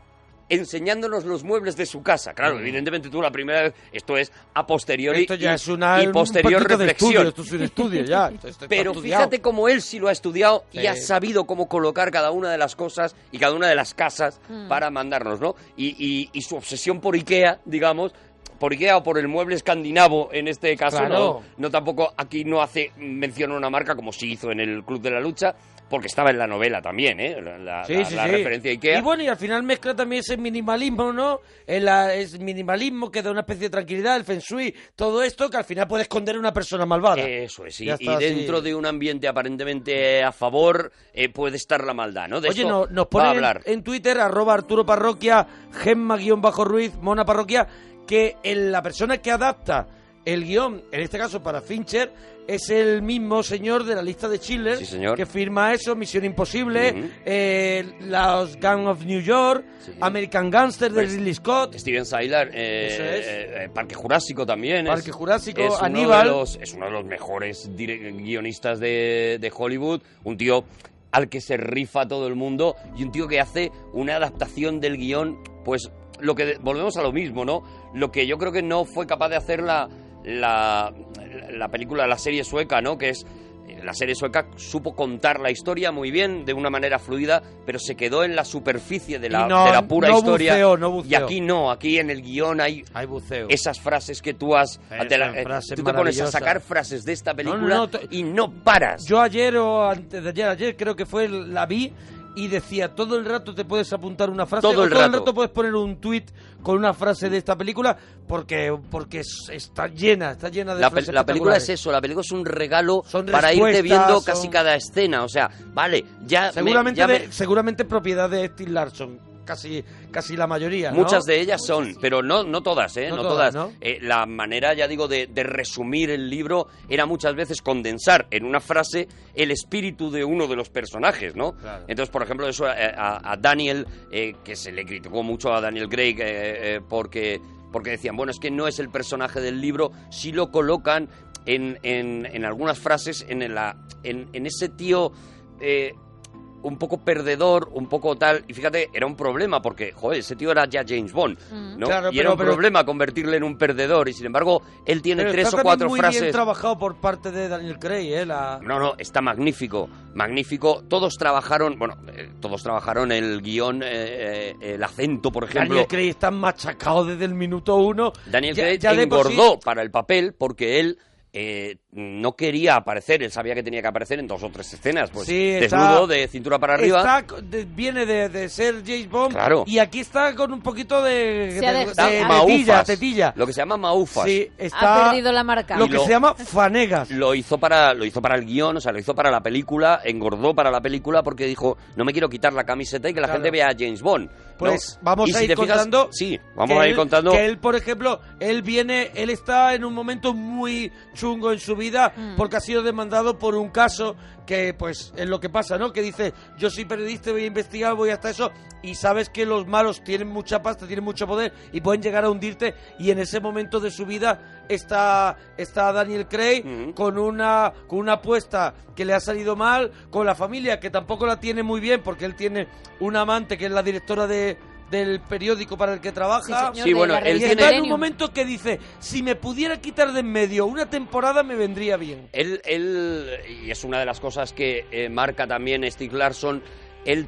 Speaker 3: enseñándonos los muebles de su casa. Claro, evidentemente tú la primera vez, esto es a posteriori
Speaker 1: Esto ya
Speaker 3: y,
Speaker 1: es una,
Speaker 3: y
Speaker 1: un
Speaker 3: posterior
Speaker 1: poquito de estudio,
Speaker 3: reflexión.
Speaker 1: esto es un estudio ya. [LAUGHS] esto
Speaker 3: Pero fíjate cómo él sí lo ha estudiado y ha sabido cómo colocar cada una de las cosas y cada una de las casas
Speaker 2: Mm.
Speaker 3: para mandarnos, ¿no? Y, y- y su obsesión por Ikea, digamos, por Ikea o por el mueble escandinavo en este caso,
Speaker 1: Claro.
Speaker 3: no, no tampoco aquí no hace mención a una marca como sí hizo en el Club de la Lucha, porque estaba en la novela también, ¿eh? La,
Speaker 1: Sí,
Speaker 3: la-
Speaker 1: sí,
Speaker 3: la
Speaker 1: sí.
Speaker 3: referencia a Ikea.
Speaker 1: Y bueno, y al final mezcla también ese minimalismo, ¿no? El, minimalismo que da una especie de tranquilidad, el feng shui, todo esto que al final puede esconder a una persona malvada.
Speaker 3: Eso es, y
Speaker 1: está, sí.
Speaker 3: dentro de un ambiente aparentemente a favor eh, puede estar la maldad, ¿no? De
Speaker 1: Oye, no- nos ponen en Twitter, arroba Arturo Parroquia, Gemma-Ruiz, Mona Parroquia, que la persona que adapta el guion, en este caso para Fincher, es el mismo señor de la lista de
Speaker 3: Sí, señor.
Speaker 1: que firma eso, Misión Imposible,
Speaker 3: Ujú.
Speaker 1: eh, Los Gang of New York,
Speaker 3: Sí.
Speaker 1: American Gangster de
Speaker 3: Pues,
Speaker 1: Ridley Scott.
Speaker 3: Steven Sylar, eh,
Speaker 1: es.
Speaker 3: eh, eh, Parque Jurásico también.
Speaker 1: Parque
Speaker 3: es,
Speaker 1: Jurásico,
Speaker 3: es uno de
Speaker 1: Aníbal.
Speaker 3: los- es uno de los mejores guionistas de, de Hollywood. Un tío al que se rifa todo el mundo y un tío que hace una adaptación del guion, pues lo que volvemos a lo mismo, ¿no? Lo que yo creo que no fue capaz de hacer la, la, la película, la serie sueca, ¿no? Que es la serie sueca supo contar la historia muy bien, de una manera fluida, pero se quedó en la superficie de la,
Speaker 1: Y no-
Speaker 3: de la pura
Speaker 1: no
Speaker 3: historia.
Speaker 1: buceó, no
Speaker 3: y
Speaker 1: buceó.
Speaker 3: aquí no, aquí en el guion hay
Speaker 1: Hay buceo.
Speaker 3: esas frases que tú has... Te la- eh, tú te pones a sacar frases de esta película
Speaker 1: no, no, to-
Speaker 3: y no paras.
Speaker 1: Yo ayer o antes de ayer, ayer creo que fue, la vi y decía, todo el rato te puedes apuntar una frase,
Speaker 3: Todo
Speaker 1: o
Speaker 3: el
Speaker 1: todo el
Speaker 3: rato.
Speaker 1: rato puedes poner un tweet con una frase de esta película, porque porque es- está llena, está llena de
Speaker 3: La, pe- la película es eso, la película es un regalo
Speaker 1: Son
Speaker 3: para irte viendo
Speaker 1: son-
Speaker 3: casi cada escena. O sea, vale, ya... me-
Speaker 1: Seguramente,
Speaker 3: me-
Speaker 1: de- seguramente propiedad de Steve Larson, casi, casi la mayoría, ¿no?
Speaker 3: Muchas de ellas son, pero no, no todas, ¿eh?
Speaker 1: No
Speaker 3: No,
Speaker 1: todas,
Speaker 3: todas.
Speaker 1: ¿no?
Speaker 3: Eh, la manera, ya digo, de, de resumir el libro era muchas veces condensar en una frase el espíritu de uno de los personajes, ¿no?
Speaker 1: Claro.
Speaker 3: Entonces, por ejemplo, eso a, a Daniel, eh, que se le criticó mucho a Daniel Craig eh, eh, porque, porque decían, bueno, es que no es el personaje del libro, si lo colocan en, en, en algunas frases en, la, en, en ese tío... eh, un poco perdedor, un poco tal. Y fíjate, era un problema porque, joder, ese tío era ya James Bond,
Speaker 2: Mm.
Speaker 3: ¿no?
Speaker 1: Claro,
Speaker 3: y era
Speaker 1: pero-
Speaker 3: un
Speaker 1: pero-
Speaker 3: problema convertirle en un perdedor. Y sin embargo, él tiene
Speaker 1: Pero
Speaker 3: tres
Speaker 1: está
Speaker 3: o cuatro
Speaker 1: muy
Speaker 3: frases.
Speaker 1: bien trabajado por parte de Daniel Craig, ¿eh? La...
Speaker 3: No, no, está magnífico, magnífico. Todos trabajaron, bueno, eh, todos trabajaron el guion, eh, eh, el acento, por ejemplo.
Speaker 1: Daniel Craig está machacado desde el minuto uno.
Speaker 3: Daniel
Speaker 1: Ya-
Speaker 3: Craig
Speaker 1: ya de por sí-
Speaker 3: engordó para el papel porque él eh, no quería aparecer, él sabía que tenía que aparecer en dos o tres escenas, pues
Speaker 1: Sí, está-
Speaker 3: desnudo, de cintura para arriba.
Speaker 1: Está co- de- viene de, de ser James Bond
Speaker 3: Claro.
Speaker 1: y aquí está con un poquito de, de-
Speaker 2: maufas.
Speaker 1: tetilla, tetilla.
Speaker 3: Lo que se llama maufas.
Speaker 1: Sí, está
Speaker 2: Ha perdido la marca.
Speaker 1: lo que
Speaker 3: lo-
Speaker 1: se llama fanegas.
Speaker 3: lo hizo para lo hizo para el guion, o sea, lo hizo para la película, engordó para la película porque dijo, no me quiero quitar la camiseta y que la
Speaker 1: Claro.
Speaker 3: gente vea a James Bond. ¿No?
Speaker 1: Pues vamos
Speaker 3: Y
Speaker 1: a
Speaker 3: si
Speaker 1: ir
Speaker 3: te fijas-
Speaker 1: contando.
Speaker 3: sí, vamos
Speaker 1: que
Speaker 3: a ir
Speaker 1: él-
Speaker 3: contando.
Speaker 1: Que él, por ejemplo, él viene, él está en un momento muy chungo en su vida
Speaker 2: Mm.
Speaker 1: porque ha sido demandado por un caso que, pues, es lo que pasa, ¿no? Que dice, yo soy periodista, voy a investigar, voy hasta eso, y sabes que los malos tienen mucha pasta, tienen mucho poder y pueden llegar a hundirte. Y en ese momento de su vida está, está Daniel Craig con una con una apuesta que le ha salido mal, con la familia que tampoco la tiene muy bien porque él tiene una amante que es la directora de del periódico para el que trabaja.
Speaker 3: Sí, bueno, él tiene-
Speaker 1: está en un momento que dice, si me pudiera quitar de en medio una temporada me vendría bien.
Speaker 3: Él, él, y es una de las cosas que eh, marca también Steve Larson, él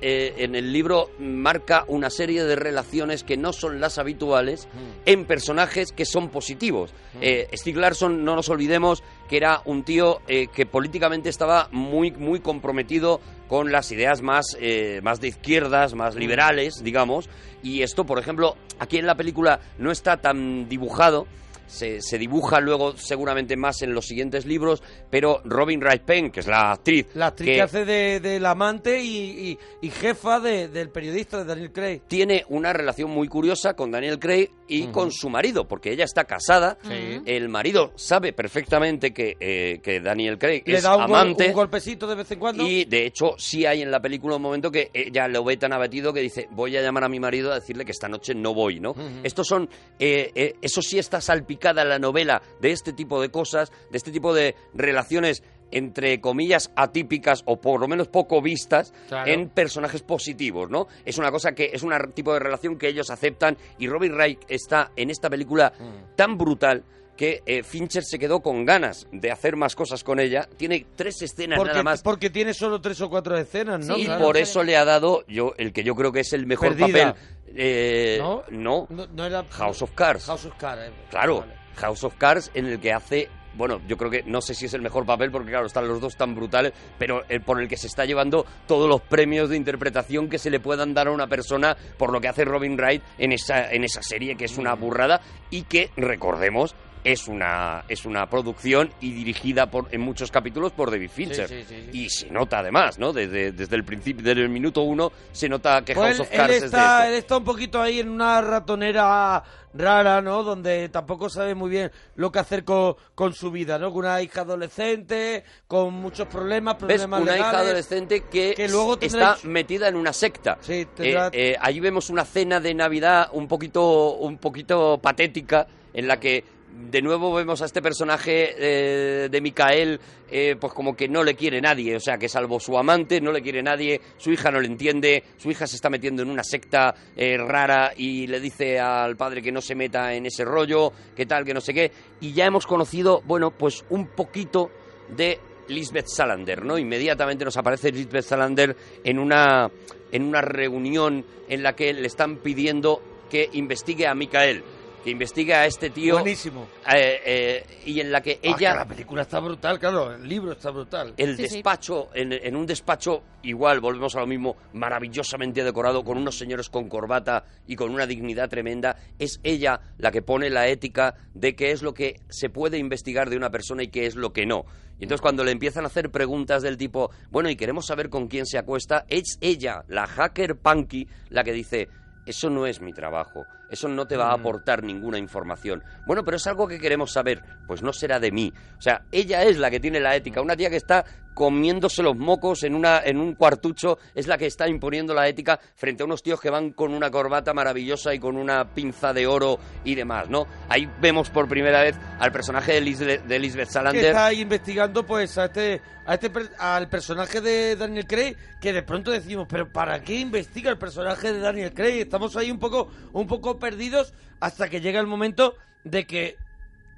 Speaker 3: eh, en el libro marca una serie de relaciones que no son las habituales en personajes que son positivos. Eh, Steve Larson, no nos olvidemos que era un tío eh, que políticamente estaba muy, muy comprometido con las ideas más, eh, más de izquierdas, más liberales, digamos. Y esto, por ejemplo, aquí en la película no está tan dibujado, se, se dibuja luego seguramente más en los siguientes libros, pero Robin Wright Penn, que es la actriz,
Speaker 1: La actriz que, hace de, del amante y, y- y jefa de- del periodista de Daniel Craig.
Speaker 3: tiene una relación muy curiosa con Daniel Craig y con su marido, porque ella está casada.
Speaker 2: Sí.
Speaker 3: El marido sabe perfectamente que, eh, que Daniel Craig
Speaker 1: Le
Speaker 3: es
Speaker 1: da un, gol-
Speaker 3: amante.
Speaker 1: un golpecito de vez en cuando.
Speaker 3: Y de hecho, sí hay en la película un momento que ella lo ve tan abatido que dice: Voy a llamar a mi marido a decirle que esta noche no voy, ¿no? Estos son. eh, eh, eso sí está salpicado dedicada la novela de este tipo de cosas, de este tipo de relaciones entre comillas atípicas o por lo menos poco vistas
Speaker 1: Claro.
Speaker 3: en personajes positivos, ¿no? Es una cosa que es un tipo de relación que ellos aceptan y Robin Wright está en esta película
Speaker 1: Mm.
Speaker 3: tan brutal que eh, Fincher se quedó con ganas de hacer más cosas con ella. Tiene tres escenas
Speaker 1: Porque,
Speaker 3: nada más
Speaker 1: porque tiene solo tres o cuatro escenas, ¿no?
Speaker 2: Sí,
Speaker 3: y
Speaker 1: Claro.
Speaker 3: por eso le ha dado yo el que yo creo que es el mejor
Speaker 1: Perdida.
Speaker 3: papel. Eh,
Speaker 1: ¿No?
Speaker 3: no,
Speaker 1: No, no era
Speaker 3: House of Cards.
Speaker 1: House of Cards. eh.
Speaker 3: Claro,
Speaker 1: Vale.
Speaker 3: House of Cards en el que hace, bueno, yo creo que no sé si es el mejor papel porque claro, están los dos tan brutales, pero el por el que se está llevando todos los premios de interpretación que se le puedan dar a una persona por lo que hace Robin Wright en esa en esa serie que es una burrada y que recordemos es una es una producción y dirigida por en muchos capítulos por David Fincher
Speaker 1: sí, sí, sí.
Speaker 3: y se nota además, ¿no? Desde, desde el principio, desde el minuto uno se nota que
Speaker 1: Pues
Speaker 3: House of Cards
Speaker 1: él
Speaker 3: es de
Speaker 1: está, él está un poquito ahí en una ratonera rara, ¿no? Donde tampoco sabe muy bien lo que hacer con, con su vida, ¿no? Con una hija adolescente, con muchos problemas,
Speaker 3: ¿Ves?
Speaker 1: problemas
Speaker 3: Una hija adolescente que,
Speaker 1: que luego
Speaker 3: está
Speaker 1: tendrá-
Speaker 3: metida en una secta.
Speaker 1: Sí, tendrá-
Speaker 3: Eh, eh, allí vemos una cena de Navidad un poquito, un poquito patética en la que de nuevo vemos a este personaje eh, de Micael, eh, pues como que no le quiere nadie, o sea, que salvo su amante no le quiere nadie, su hija no le entiende, su hija se está metiendo en una secta eh, rara y le dice al padre que no se meta en ese rollo, que tal, que no sé qué, y ya hemos conocido, bueno, pues un poquito de Lisbeth Salander, ¿no? Inmediatamente nos aparece Lisbeth Salander en una, en una reunión en la que le están pidiendo que investigue a Micael, que investigue a este tío
Speaker 1: Buenísimo.
Speaker 3: eh, eh, y en la que
Speaker 1: Ah, que
Speaker 3: ella
Speaker 1: la película está brutal, claro. El libro está brutal.
Speaker 3: el
Speaker 2: Sí, sí.
Speaker 3: despacho, en, en un despacho igual, volvemos a lo mismo, maravillosamente decorado, con unos señores con corbata y con una dignidad tremenda, es ella la que pone la ética de qué es lo que se puede investigar de una persona y qué es lo que no. Y entonces cuando le empiezan a hacer preguntas del tipo, bueno, y queremos saber con quién se acuesta, es ella, la hacker punky, la que dice, eso no es mi trabajo, eso no te va a aportar ninguna información. Bueno, pero es algo que queremos saber, pues no será de mí. O sea, ella es la que tiene la ética, una tía que está comiéndose los mocos en, una, en un cuartucho, es la que está imponiendo la ética frente a unos tíos que van con una corbata maravillosa y con una pinza de oro y demás, ¿no? Ahí vemos por primera vez al personaje de, Lisbeth- de Lisbeth
Speaker 1: que
Speaker 3: Salander.
Speaker 1: está ahí investigando pues a este a este al personaje de Daniel Craig que de pronto decimos pero para qué investiga el personaje de Daniel Craig estamos ahí un poco un poco perdidos hasta que llega el momento de que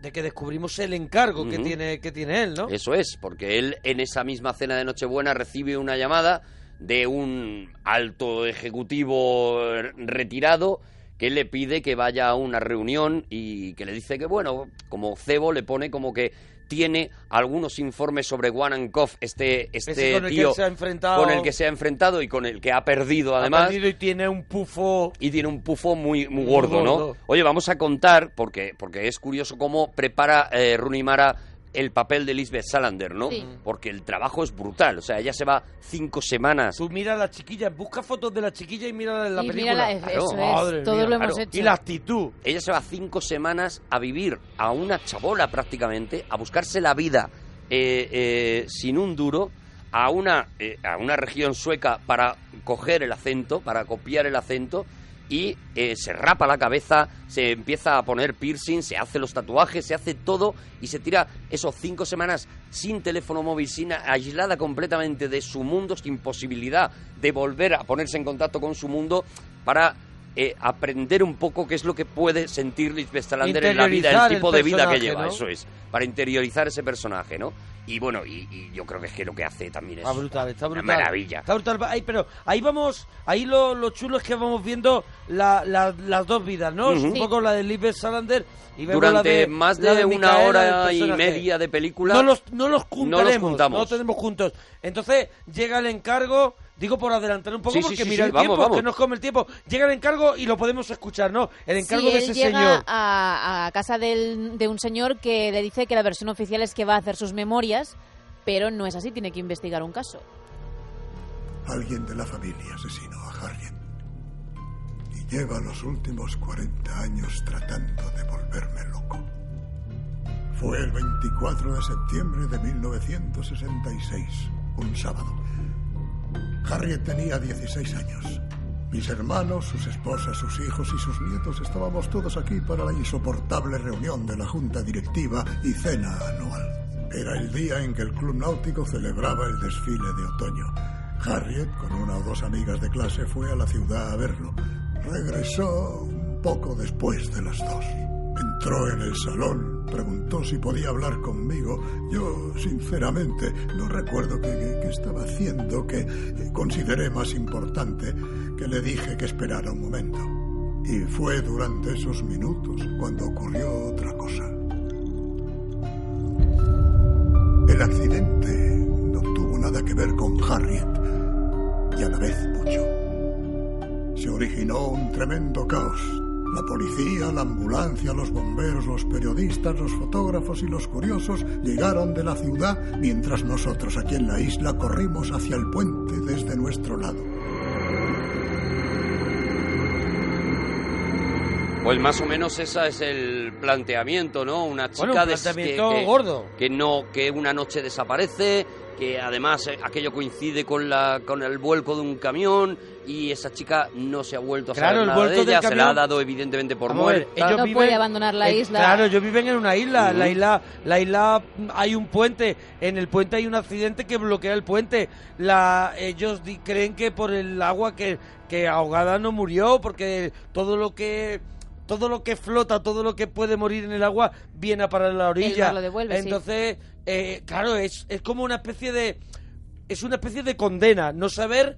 Speaker 1: de que descubrimos el encargo que tiene que tiene él no
Speaker 3: Eso es, porque él en esa misma cena de Nochebuena recibe una llamada de un alto ejecutivo retirado que le pide que vaya a una reunión y que le dice que, bueno, como cebo le pone como que tiene algunos informes sobre Wanankov, este, este
Speaker 1: con el que
Speaker 3: tío
Speaker 1: se ha enfrentado
Speaker 3: con el que se ha enfrentado y con el que ha perdido
Speaker 1: ha
Speaker 3: además
Speaker 1: perdido y tiene un pufo
Speaker 3: y tiene un pufo muy, muy
Speaker 1: Muy
Speaker 3: gordo, ¿no?
Speaker 1: gordo.
Speaker 3: Oye, vamos a contar, porque, porque es curioso cómo prepara eh, Rooney Mara el papel de Lisbeth Salander, ¿no?
Speaker 2: Sí.
Speaker 3: Porque el trabajo es brutal, o sea, ella se va cinco semanas.
Speaker 1: Tú mira a la chiquilla, busca fotos de la chiquilla y mira la
Speaker 2: Y
Speaker 1: película.
Speaker 2: mírala, es-
Speaker 3: Claro.
Speaker 2: eso
Speaker 1: Madre
Speaker 2: es, todo
Speaker 1: mía,
Speaker 2: lo hemos
Speaker 3: claro.
Speaker 2: hecho.
Speaker 1: Y la actitud.
Speaker 3: Ella se va cinco semanas a vivir a una chabola prácticamente, a buscarse la vida eh, eh, sin un duro, a una, eh, a una región sueca para coger el acento, para copiar el acento, y eh, se rapa la cabeza, se empieza a poner piercing, se hace los tatuajes, se hace todo y se tira esos cinco semanas sin teléfono móvil, sin aislada completamente de su mundo, sin posibilidad de volver a ponerse en contacto con su mundo para eh, aprender un poco qué es lo que puede sentir Lisbeth Salander en la vida, el tipo
Speaker 1: el
Speaker 3: de vida que lleva,
Speaker 1: ¿no?
Speaker 3: eso es, para interiorizar ese personaje, ¿no? Y bueno, y, y yo creo que es que lo que hace también es
Speaker 1: Está brutal, está
Speaker 3: una
Speaker 1: brutal.
Speaker 3: maravilla.
Speaker 1: Está brutal. Ahí, pero ahí vamos, ahí lo, lo chulo es que vamos viendo la- la- las dos vidas, ¿no? Un poco la de Lisbeth Salander y vemos
Speaker 3: Durante
Speaker 1: la de,
Speaker 3: más
Speaker 1: la
Speaker 3: de, una
Speaker 1: Micaela,
Speaker 3: hora y media de película,
Speaker 1: No los, no los juntaremos,
Speaker 3: juntamos.
Speaker 1: no los tenemos juntos. Entonces llega el encargo, digo por adelantar un poco
Speaker 3: Sí,
Speaker 1: porque
Speaker 3: sí,
Speaker 1: mira
Speaker 3: sí,
Speaker 1: el
Speaker 3: vamos,
Speaker 1: tiempo,
Speaker 3: vamos.
Speaker 1: que nos come el tiempo. Llega el encargo y lo podemos escuchar, ¿no? El encargo
Speaker 2: Sí,
Speaker 1: de
Speaker 2: él
Speaker 1: ese
Speaker 2: llega
Speaker 1: señor.
Speaker 2: A, a casa del- de un señor que le dice que la versión oficial es que va a hacer sus memorias, pero no es así, tiene que investigar un caso.
Speaker 4: Alguien de la familia asesinó a Harriet. Y lleva los últimos 40 años tratando de volverme loco. Fue el 24 de septiembre de 1966, un sábado. Harriet tenía 16 años. Mis hermanos, sus esposas, sus hijos y sus nietos estábamos todos aquí para la insoportable reunión de la junta directiva y cena anual. Era el día en que el club náutico celebraba el desfile de otoño. Harriet, con una o dos amigas de clase, fue a la ciudad a verlo. Regresó un poco después de las dos. Entró en el salón, preguntó si podía hablar conmigo. Yo, sinceramente, no recuerdo qué, estaba haciendo, que eh, consideré más importante, que le dije que esperara un momento. Y fue durante esos minutos cuando ocurrió otra cosa. El accidente no tuvo nada que ver con Harriet y a la vez mucho. Se originó un tremendo caos. La policía, la ambulancia, los bomberos, los periodistas, los fotógrafos y los curiosos llegaron de la ciudad mientras nosotros aquí en la isla corrimos hacia el puente desde nuestro lado.
Speaker 3: Pues más o menos ese es el planteamiento, ¿no? Una chica
Speaker 1: Bueno, un
Speaker 3: de-
Speaker 1: planteamiento
Speaker 3: que, que-
Speaker 1: gordo.
Speaker 3: que no que una noche desaparece, que además eh, aquello coincide con la con el vuelco de un camión y esa chica no se ha vuelto a
Speaker 1: Claro,
Speaker 3: saber
Speaker 1: el
Speaker 3: nada de
Speaker 1: del
Speaker 3: ella, se la ha dado evidentemente por muerta.
Speaker 1: ellos
Speaker 2: No
Speaker 1: viven-
Speaker 2: puede abandonar la
Speaker 1: eh,
Speaker 2: isla.
Speaker 1: Claro, ellos viven en una isla. La isla, la isla, hay un puente. En el puente hay un accidente que bloquea el puente. La, ellos di- creen que por el agua que, que ahogada no murió, porque todo lo que todo lo que flota, todo lo que puede morir en el agua viene a parar a la orilla.
Speaker 2: lo devuelve, sí.
Speaker 1: Entonces, eh, claro, es, es como una especie de es una especie de condena, no saber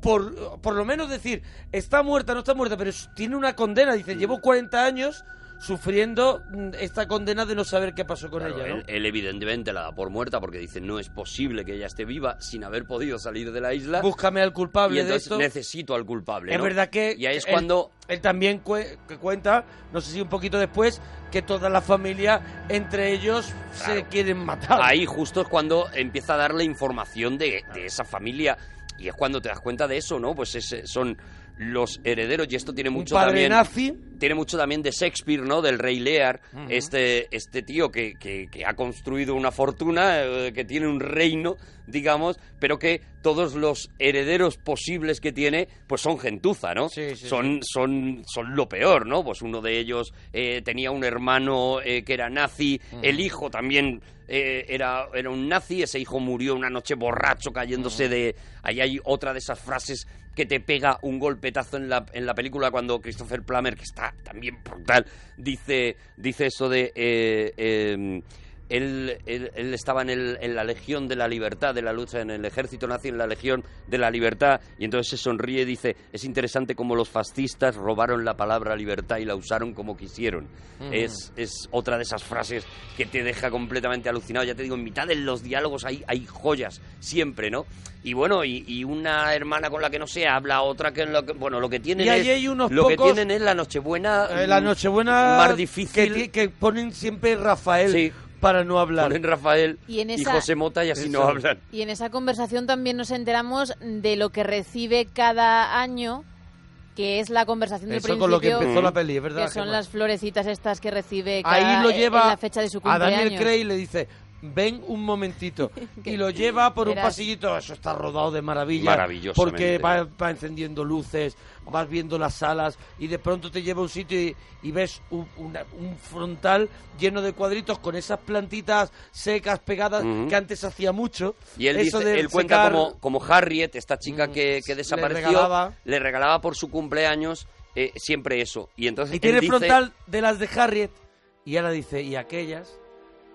Speaker 1: por, por lo menos decir, está muerta, no está muerta, pero tiene una condena. Dice, llevo 40 años sufriendo mm, esta condena de no saber qué pasó con
Speaker 3: Claro,
Speaker 1: ella, ¿no?
Speaker 3: él, él evidentemente la da por muerta porque dice no es posible que ella esté viva sin haber podido salir de la isla.
Speaker 1: Búscame al
Speaker 3: y
Speaker 1: culpable de esto.
Speaker 3: necesito al culpable.
Speaker 1: Es
Speaker 3: ¿no?
Speaker 1: verdad que
Speaker 3: y ahí es
Speaker 1: él-
Speaker 3: cuando
Speaker 1: él también que cuenta, no sé si un poquito después, que toda la familia entre ellos se quieren matar.
Speaker 3: Ahí justo es cuando empieza a darle información de, de esa familia y es cuando te das cuenta de eso, ¿no? Pues ese- son los herederos y esto tiene
Speaker 1: un
Speaker 3: mucho
Speaker 1: padre
Speaker 3: también
Speaker 1: nazi.
Speaker 3: tiene mucho también de Shakespeare, ¿no? Del rey Lear, este, este tío que, que- que ha construido una fortuna, eh, que tiene un reino, digamos, pero que todos los herederos posibles que tiene, pues son gentuza, ¿no?
Speaker 1: Sí, sí,
Speaker 3: son, son, son lo peor, ¿no? Pues uno de ellos eh, tenía un hermano eh, que era nazi, el hijo también eh, era, era un nazi, ese hijo murió una noche borracho cayéndose de... Ahí hay otra de esas frases que te pega un golpetazo en la, en la película cuando Christopher Plummer, que está también brutal, dice, dice eso de... eh, eh, él, él- él estaba en, el- en la Legión de la Libertad, de la lucha en el ejército nazi, en la Legión de la Libertad, y entonces se sonríe y dice, es interesante cómo los fascistas robaron la palabra libertad y la usaron como quisieron. es, es otra de esas frases que te deja completamente alucinado. Ya te digo, en mitad de los diálogos hay, hay joyas, siempre, ¿no? Y bueno, y, y una hermana con la que no se habla, otra que, lo que- bueno, lo que tienen
Speaker 1: Y ahí
Speaker 3: es,
Speaker 1: hay unos
Speaker 3: lo que
Speaker 1: pocos-
Speaker 3: tienen es la Nochebuena,
Speaker 1: Eh, la
Speaker 3: mm,
Speaker 1: Nochebuena
Speaker 3: más
Speaker 1: que,
Speaker 3: difícil.
Speaker 1: ti- que ponen siempre Rafael
Speaker 3: Sí.
Speaker 1: Para no hablar.
Speaker 3: Ponen Rafael
Speaker 2: Y en
Speaker 3: y
Speaker 2: esa-
Speaker 3: José Mota y así no hablan.
Speaker 2: Y en esa conversación también nos enteramos de lo que recibe cada año, que es la conversación del
Speaker 1: Eso
Speaker 2: principio,
Speaker 1: con lo que empezó la peli, es verdad.
Speaker 2: que son
Speaker 1: Gemma.
Speaker 2: las florecitas estas que recibe cada,
Speaker 1: Ahí lo
Speaker 2: en
Speaker 1: lleva
Speaker 2: la fecha de su
Speaker 1: a
Speaker 2: cumpleaños.
Speaker 1: Daniel Craig y le dice, ven un momentito. [LAUGHS] y lo lleva por un pasillito, eso está rodado de maravilla. Porque va, va encendiendo luces, vas viendo las salas y de pronto te lleva a un sitio y, y ves un, una- un frontal lleno de cuadritos con esas plantitas secas pegadas que antes hacía mucho.
Speaker 3: Y él,
Speaker 1: Eso
Speaker 3: dice,
Speaker 1: de
Speaker 3: él cuenta
Speaker 1: secar-
Speaker 3: como, como Harriet, esta chica
Speaker 1: Mm,
Speaker 3: que,
Speaker 1: le
Speaker 3: desapareció,
Speaker 1: regalaba.
Speaker 3: le regalaba por su cumpleaños eh, siempre eso. Y entonces
Speaker 1: Y tiene
Speaker 3: dice,
Speaker 1: frontal de las de Harriet. Y ahora dice, y aquellas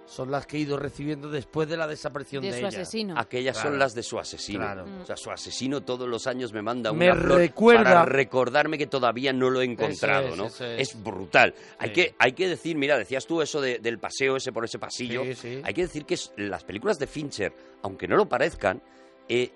Speaker 1: son las que he ido recibiendo después de la desaparición de,
Speaker 2: de su
Speaker 1: ella.
Speaker 2: asesino.
Speaker 3: Aquellas
Speaker 1: Claro.
Speaker 3: son las de su asesino.
Speaker 1: Claro.
Speaker 3: O sea, su asesino todos los años me manda
Speaker 1: Me
Speaker 3: una flor
Speaker 1: recuerda-
Speaker 3: para recordarme que todavía no lo he encontrado,
Speaker 1: es,
Speaker 3: ¿no?
Speaker 1: es.
Speaker 3: brutal. Hay, que, hay que decir, mira, decías tú eso de- del paseo ese por ese pasillo.
Speaker 1: Sí, sí.
Speaker 3: Hay que decir que las películas de Fincher, aunque no lo parezcan, eh,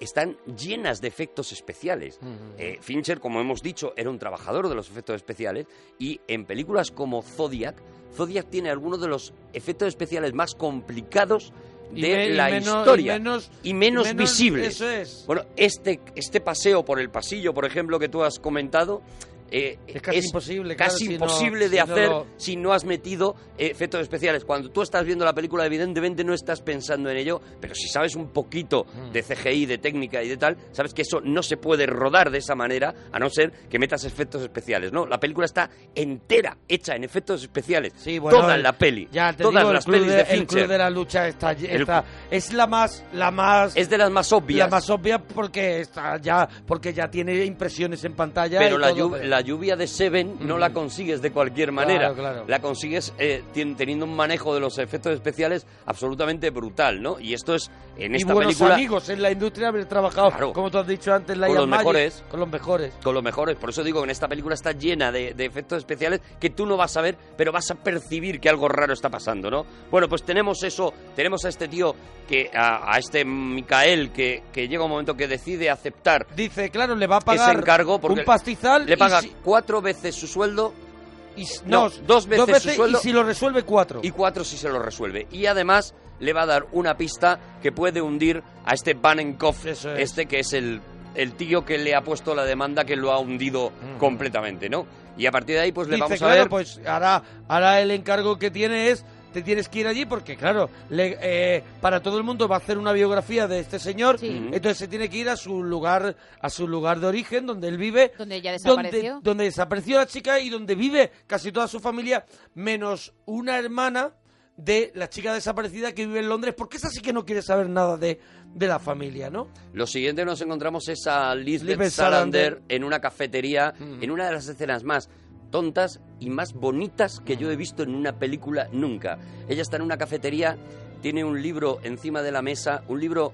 Speaker 3: están llenas de efectos especiales. Eh, Fincher, como hemos dicho, era un trabajador de los efectos especiales y en películas como Zodiac, Zodiac tiene algunos de los efectos especiales más complicados de
Speaker 1: me- y
Speaker 3: la
Speaker 1: menos-
Speaker 3: historia
Speaker 1: y menos-
Speaker 3: y menos
Speaker 1: menos-
Speaker 3: visibles.
Speaker 1: Eso es.
Speaker 3: Bueno, este, este paseo por el pasillo, por ejemplo, que tú has comentado, eh,
Speaker 1: Es casi imposible, claro,
Speaker 3: casi
Speaker 1: si no-
Speaker 3: imposible de
Speaker 1: si no
Speaker 3: hacer
Speaker 1: lo-
Speaker 3: si no has metido eh, efectos especiales. Cuando tú estás viendo la película, evidentemente no estás pensando en ello, pero si sabes un poquito
Speaker 1: Mm.
Speaker 3: de CGI, de técnica y de tal, sabes que eso no se puede rodar de esa manera, a no ser que metas efectos especiales, ¿no? La película está entera hecha en efectos especiales.
Speaker 1: Sí, bueno,
Speaker 3: Toda
Speaker 1: el-
Speaker 3: la peli.
Speaker 1: Ya te
Speaker 3: todas
Speaker 1: digo,
Speaker 3: las
Speaker 1: el,
Speaker 3: pelis
Speaker 1: de,
Speaker 3: de,
Speaker 1: el
Speaker 3: Fincher.
Speaker 1: club de la lucha está,
Speaker 3: El-
Speaker 1: está- es la más la más
Speaker 3: Es de las más obvias.
Speaker 1: la más obvia porque está ya porque ya tiene impresiones en pantalla
Speaker 3: Pero
Speaker 1: y
Speaker 3: la,
Speaker 1: todo,
Speaker 3: llu-
Speaker 1: pero-
Speaker 3: la lluvia de Seven no la consigues de cualquier manera.
Speaker 1: Claro, claro.
Speaker 3: La consigues eh, teniendo un manejo de los efectos especiales absolutamente brutal, ¿no? Y esto es en
Speaker 1: y
Speaker 3: esta
Speaker 1: buenos
Speaker 3: película
Speaker 1: amigos en la industria haber trabajado
Speaker 3: Claro.
Speaker 1: como tú has dicho antes Lion
Speaker 3: Con los
Speaker 1: Magic,
Speaker 3: mejores.
Speaker 1: con los mejores
Speaker 3: con los mejores. Por eso digo que en esta película está llena de, de efectos especiales que tú no vas a ver, pero vas a percibir que algo raro está pasando, ¿no? Bueno, pues tenemos eso, tenemos a este tío que a, a este Micael que, que llega un momento que decide aceptar
Speaker 1: dice claro le va a pagar
Speaker 3: ese encargo porque
Speaker 1: un pastizal
Speaker 3: le
Speaker 1: y
Speaker 3: cuatro veces su sueldo
Speaker 1: y s-
Speaker 3: no,
Speaker 1: no,
Speaker 3: dos veces su sueldo
Speaker 1: y si lo resuelve cuatro
Speaker 3: y cuatro si se lo resuelve. Y además le va a dar una pista que puede hundir a este
Speaker 1: es.
Speaker 3: este que es el, el tío que le ha puesto la demanda que lo ha hundido completamente, ¿no? Y a partir de ahí pues le vamos a
Speaker 1: claro
Speaker 3: ver...
Speaker 1: pues ahora ahora el encargo que tiene es te tienes que ir allí porque claro le- eh, para todo el mundo va a hacer una biografía de este señor
Speaker 2: Sí.
Speaker 1: Entonces se tiene que ir a su lugar a su lugar de origen donde él vive
Speaker 2: Donde ella desapareció.
Speaker 1: donde desapareció la chica y donde vive casi toda su familia menos una hermana de la chica desaparecida que vive en Londres porque esa sí que no quiere saber nada de, de la familia ¿no?
Speaker 3: Lo siguiente que nos encontramos es a Lisbeth
Speaker 1: Lisbeth
Speaker 3: Salander
Speaker 1: Salander.
Speaker 3: en una cafetería,
Speaker 1: Mm.
Speaker 3: en una de las escenas más tontas y más bonitas que yo he visto en una película nunca. Ella está en una cafetería, tiene un libro encima de la mesa, un libro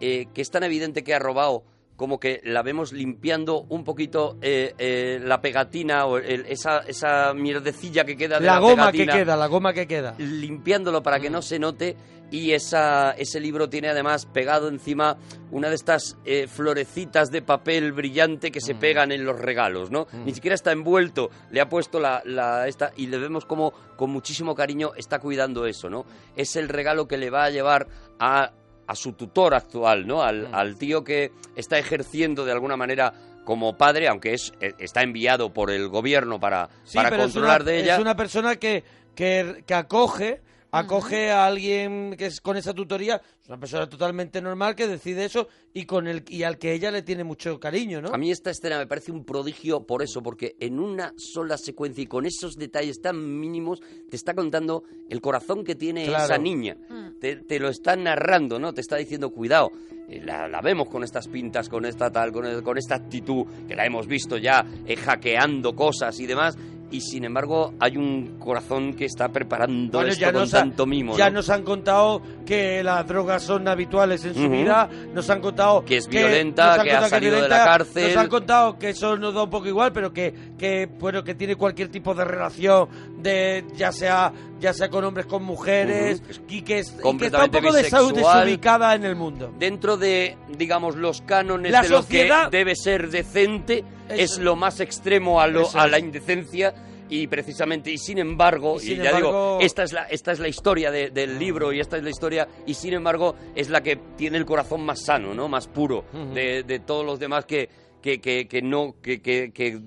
Speaker 3: eh, que es tan evidente que ha robado como que la vemos limpiando un poquito eh, eh, la pegatina o el- esa, esa mierdecilla que queda de la,
Speaker 1: la goma
Speaker 3: pegatina
Speaker 1: que queda la goma que queda
Speaker 3: limpiándolo para que no se note y esa, ese libro tiene además pegado encima una de estas eh, florecitas de papel brillante que se pegan en los regalos, ¿no? Ni siquiera está envuelto, le ha puesto la, la esta y le vemos como con muchísimo cariño está cuidando eso, ¿no? Es el regalo que le va a llevar a, a su tutor actual, ¿no? Al, al tío que está ejerciendo de alguna manera como padre, aunque es eh, está enviado por el gobierno para,
Speaker 1: Sí,
Speaker 3: para controlar
Speaker 1: una,
Speaker 3: de ella.
Speaker 1: es una persona que, que, que acoge acoge a alguien que es con esa tutoría, es una persona totalmente normal que decide eso y con el y al que ella le tiene mucho cariño, ¿no?
Speaker 3: A mí esta escena me parece un prodigio por eso, porque en una sola secuencia y con esos detalles tan mínimos te está contando el corazón que tiene
Speaker 1: Claro.
Speaker 3: esa niña. Te, te lo está narrando, ¿no? Te está diciendo, cuidado, eh, la, la vemos con estas pintas, con esta tal, con, el- con esta actitud, que la hemos visto ya eh, hackeando cosas y demás. Y sin embargo, hay un corazón que está preparando
Speaker 1: Bueno,
Speaker 3: esto
Speaker 1: ya
Speaker 3: con
Speaker 1: nos, ha-
Speaker 3: tanto mimo.
Speaker 1: ya
Speaker 3: ¿no?
Speaker 1: nos han contado que las drogas son habituales en su vida, nos han contado
Speaker 3: Que es violenta, que ha salido de la cárcel.
Speaker 1: Nos han contado que eso nos da un poco igual, pero que, que bueno que tiene cualquier tipo de relación de ya sea ya sea con hombres con mujeres
Speaker 3: Ujú.
Speaker 1: y, que es, y que está un poco desubicada en el mundo.
Speaker 3: dentro de, digamos, los cánones
Speaker 1: La
Speaker 3: de lo
Speaker 1: sociedad-
Speaker 3: que debe ser decente, es lo más extremo a, lo, a la indecencia. Y precisamente, y sin embargo,
Speaker 1: Y
Speaker 3: ya
Speaker 1: embargo-
Speaker 3: digo, esta es la, esta es la historia de- del libro y esta es la historia, y sin embargo, es la que tiene el corazón más sano, ¿no? Más puro de todos los demás que, que, que, que no, que, que, que,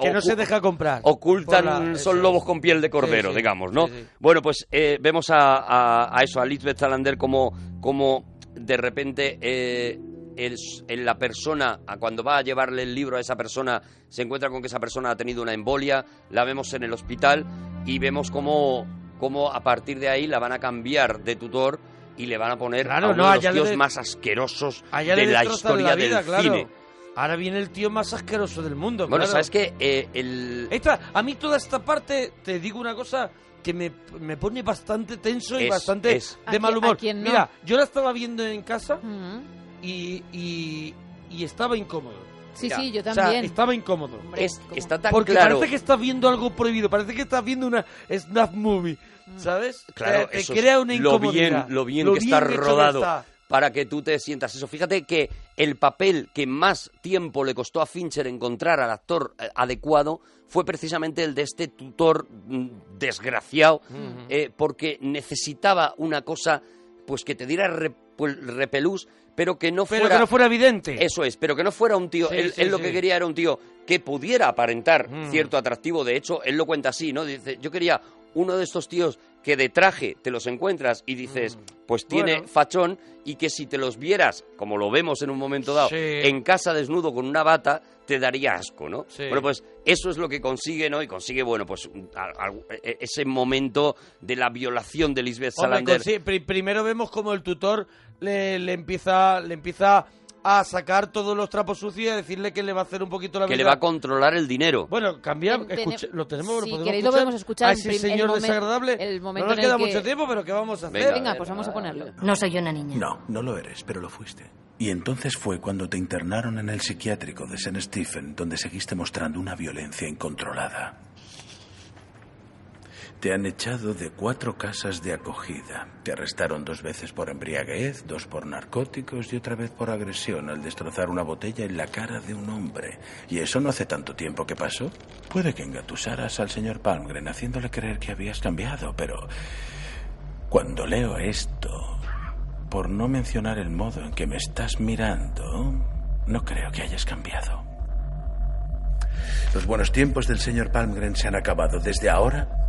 Speaker 1: Que no se deja comprar.
Speaker 3: ocultan,
Speaker 1: la-
Speaker 3: son
Speaker 1: eso.
Speaker 3: lobos con piel de cordero,
Speaker 1: Sí, sí.
Speaker 3: digamos, ¿no?
Speaker 1: Sí.
Speaker 3: Bueno, pues eh, vemos a, a- a eso, a Lisbeth Salander como, como de repente eh, es- en la persona, a cuando va a llevarle el libro a esa persona, se encuentra con que esa persona ha tenido una embolia, la vemos en el hospital y vemos cómo, cómo a partir de ahí la van a cambiar de tutor y le van a poner
Speaker 1: Claro,
Speaker 3: a uno
Speaker 1: no,
Speaker 3: de los tíos
Speaker 1: de-
Speaker 3: más asquerosos
Speaker 1: Allá
Speaker 3: de la historia
Speaker 1: la vida,
Speaker 3: del
Speaker 1: claro.
Speaker 3: cine.
Speaker 1: Ahora viene el tío más asqueroso del mundo.
Speaker 3: Bueno,
Speaker 1: claro.
Speaker 3: ¿sabes qué? Eh, el...
Speaker 1: Esta, a mí toda esta parte, te digo una cosa que me, me pone bastante tenso y bastante
Speaker 3: es.
Speaker 2: ¿A
Speaker 1: de mal humor.
Speaker 2: a quién no?
Speaker 1: Mira, yo la estaba viendo en casa y, y, y estaba incómodo.
Speaker 2: Sí, sí, yo
Speaker 1: O sea,
Speaker 2: también.
Speaker 1: estaba incómodo.
Speaker 2: Hombre,
Speaker 3: es-
Speaker 2: ¿cómo?
Speaker 3: está tan
Speaker 1: Porque
Speaker 3: claro.
Speaker 1: parece que estás viendo algo prohibido, parece que estás viendo una snuff movie, ¿sabes?
Speaker 3: Claro,
Speaker 1: te, te
Speaker 3: eso es
Speaker 1: crea una
Speaker 3: lo
Speaker 1: incomodidad.
Speaker 3: bien, lo bien que está
Speaker 1: que
Speaker 3: rodado
Speaker 1: está.
Speaker 3: Para que tú te sientas eso. Fíjate que el papel que más tiempo le costó a Fincher encontrar al actor eh, adecuado fue precisamente el de este tutor mm, desgraciado, eh, porque necesitaba una cosa pues que te diera re- pues, repelús, pero que no
Speaker 1: Pero
Speaker 3: fuera...
Speaker 1: que no fuera evidente.
Speaker 3: Eso es, pero que no fuera un tío.
Speaker 1: Sí,
Speaker 3: él,
Speaker 1: sí,
Speaker 3: él lo que quería era un tío que pudiera aparentar
Speaker 1: Mm.
Speaker 3: cierto atractivo. De hecho, él lo cuenta así, ¿no? Dice, yo quería uno de estos tíos que de traje te los encuentras y dices, pues tiene
Speaker 1: Mm. Bueno.
Speaker 3: fachón y que si te los vieras, como lo vemos en un momento dado,
Speaker 1: Sí.
Speaker 3: en casa desnudo con una bata, te daría asco, ¿no?
Speaker 1: Sí.
Speaker 3: Bueno, pues eso es lo que consigue, ¿no? Y consigue, bueno, pues al- e- ese momento de la violación de Lisbeth
Speaker 1: Hombre,
Speaker 3: Salander.
Speaker 1: pri- primero vemos como el tutor le, le empieza le empieza a sacar todos los trapos sucios y a decirle que le va a hacer un poquito la
Speaker 3: que
Speaker 1: vida.
Speaker 3: le va a controlar el dinero.
Speaker 1: Bueno, cambia,
Speaker 2: Ten- tene-
Speaker 1: escuche- lo tenemos,
Speaker 2: Si
Speaker 1: podemos
Speaker 2: queréis lo
Speaker 1: escuchar
Speaker 2: podemos escuchar
Speaker 1: a ese
Speaker 2: el
Speaker 1: señor
Speaker 2: momen-
Speaker 1: desagradable.
Speaker 2: el momento
Speaker 1: no nos queda
Speaker 2: que-
Speaker 1: mucho tiempo, pero ¿qué vamos a hacer?
Speaker 3: Venga,
Speaker 2: Venga, pues vamos a ponerlo.
Speaker 5: No soy una niña.
Speaker 6: No, no lo eres, pero lo fuiste. Y entonces fue cuando te internaron en el psiquiátrico de St. Stephen, donde seguiste mostrando una violencia incontrolada. Te han echado de cuatro casas de acogida. Te arrestaron dos veces por embriaguez, dos por narcóticos y otra vez por agresión al destrozar una botella en la cara de un hombre. ¿Y eso no hace tanto tiempo que pasó? Puede que engatusaras al señor Palmgren haciéndole creer que habías cambiado, pero cuando leo esto, por no mencionar el modo en que me estás mirando, no creo que hayas cambiado. Los buenos tiempos del señor Palmgren se han acabado. Desde ahora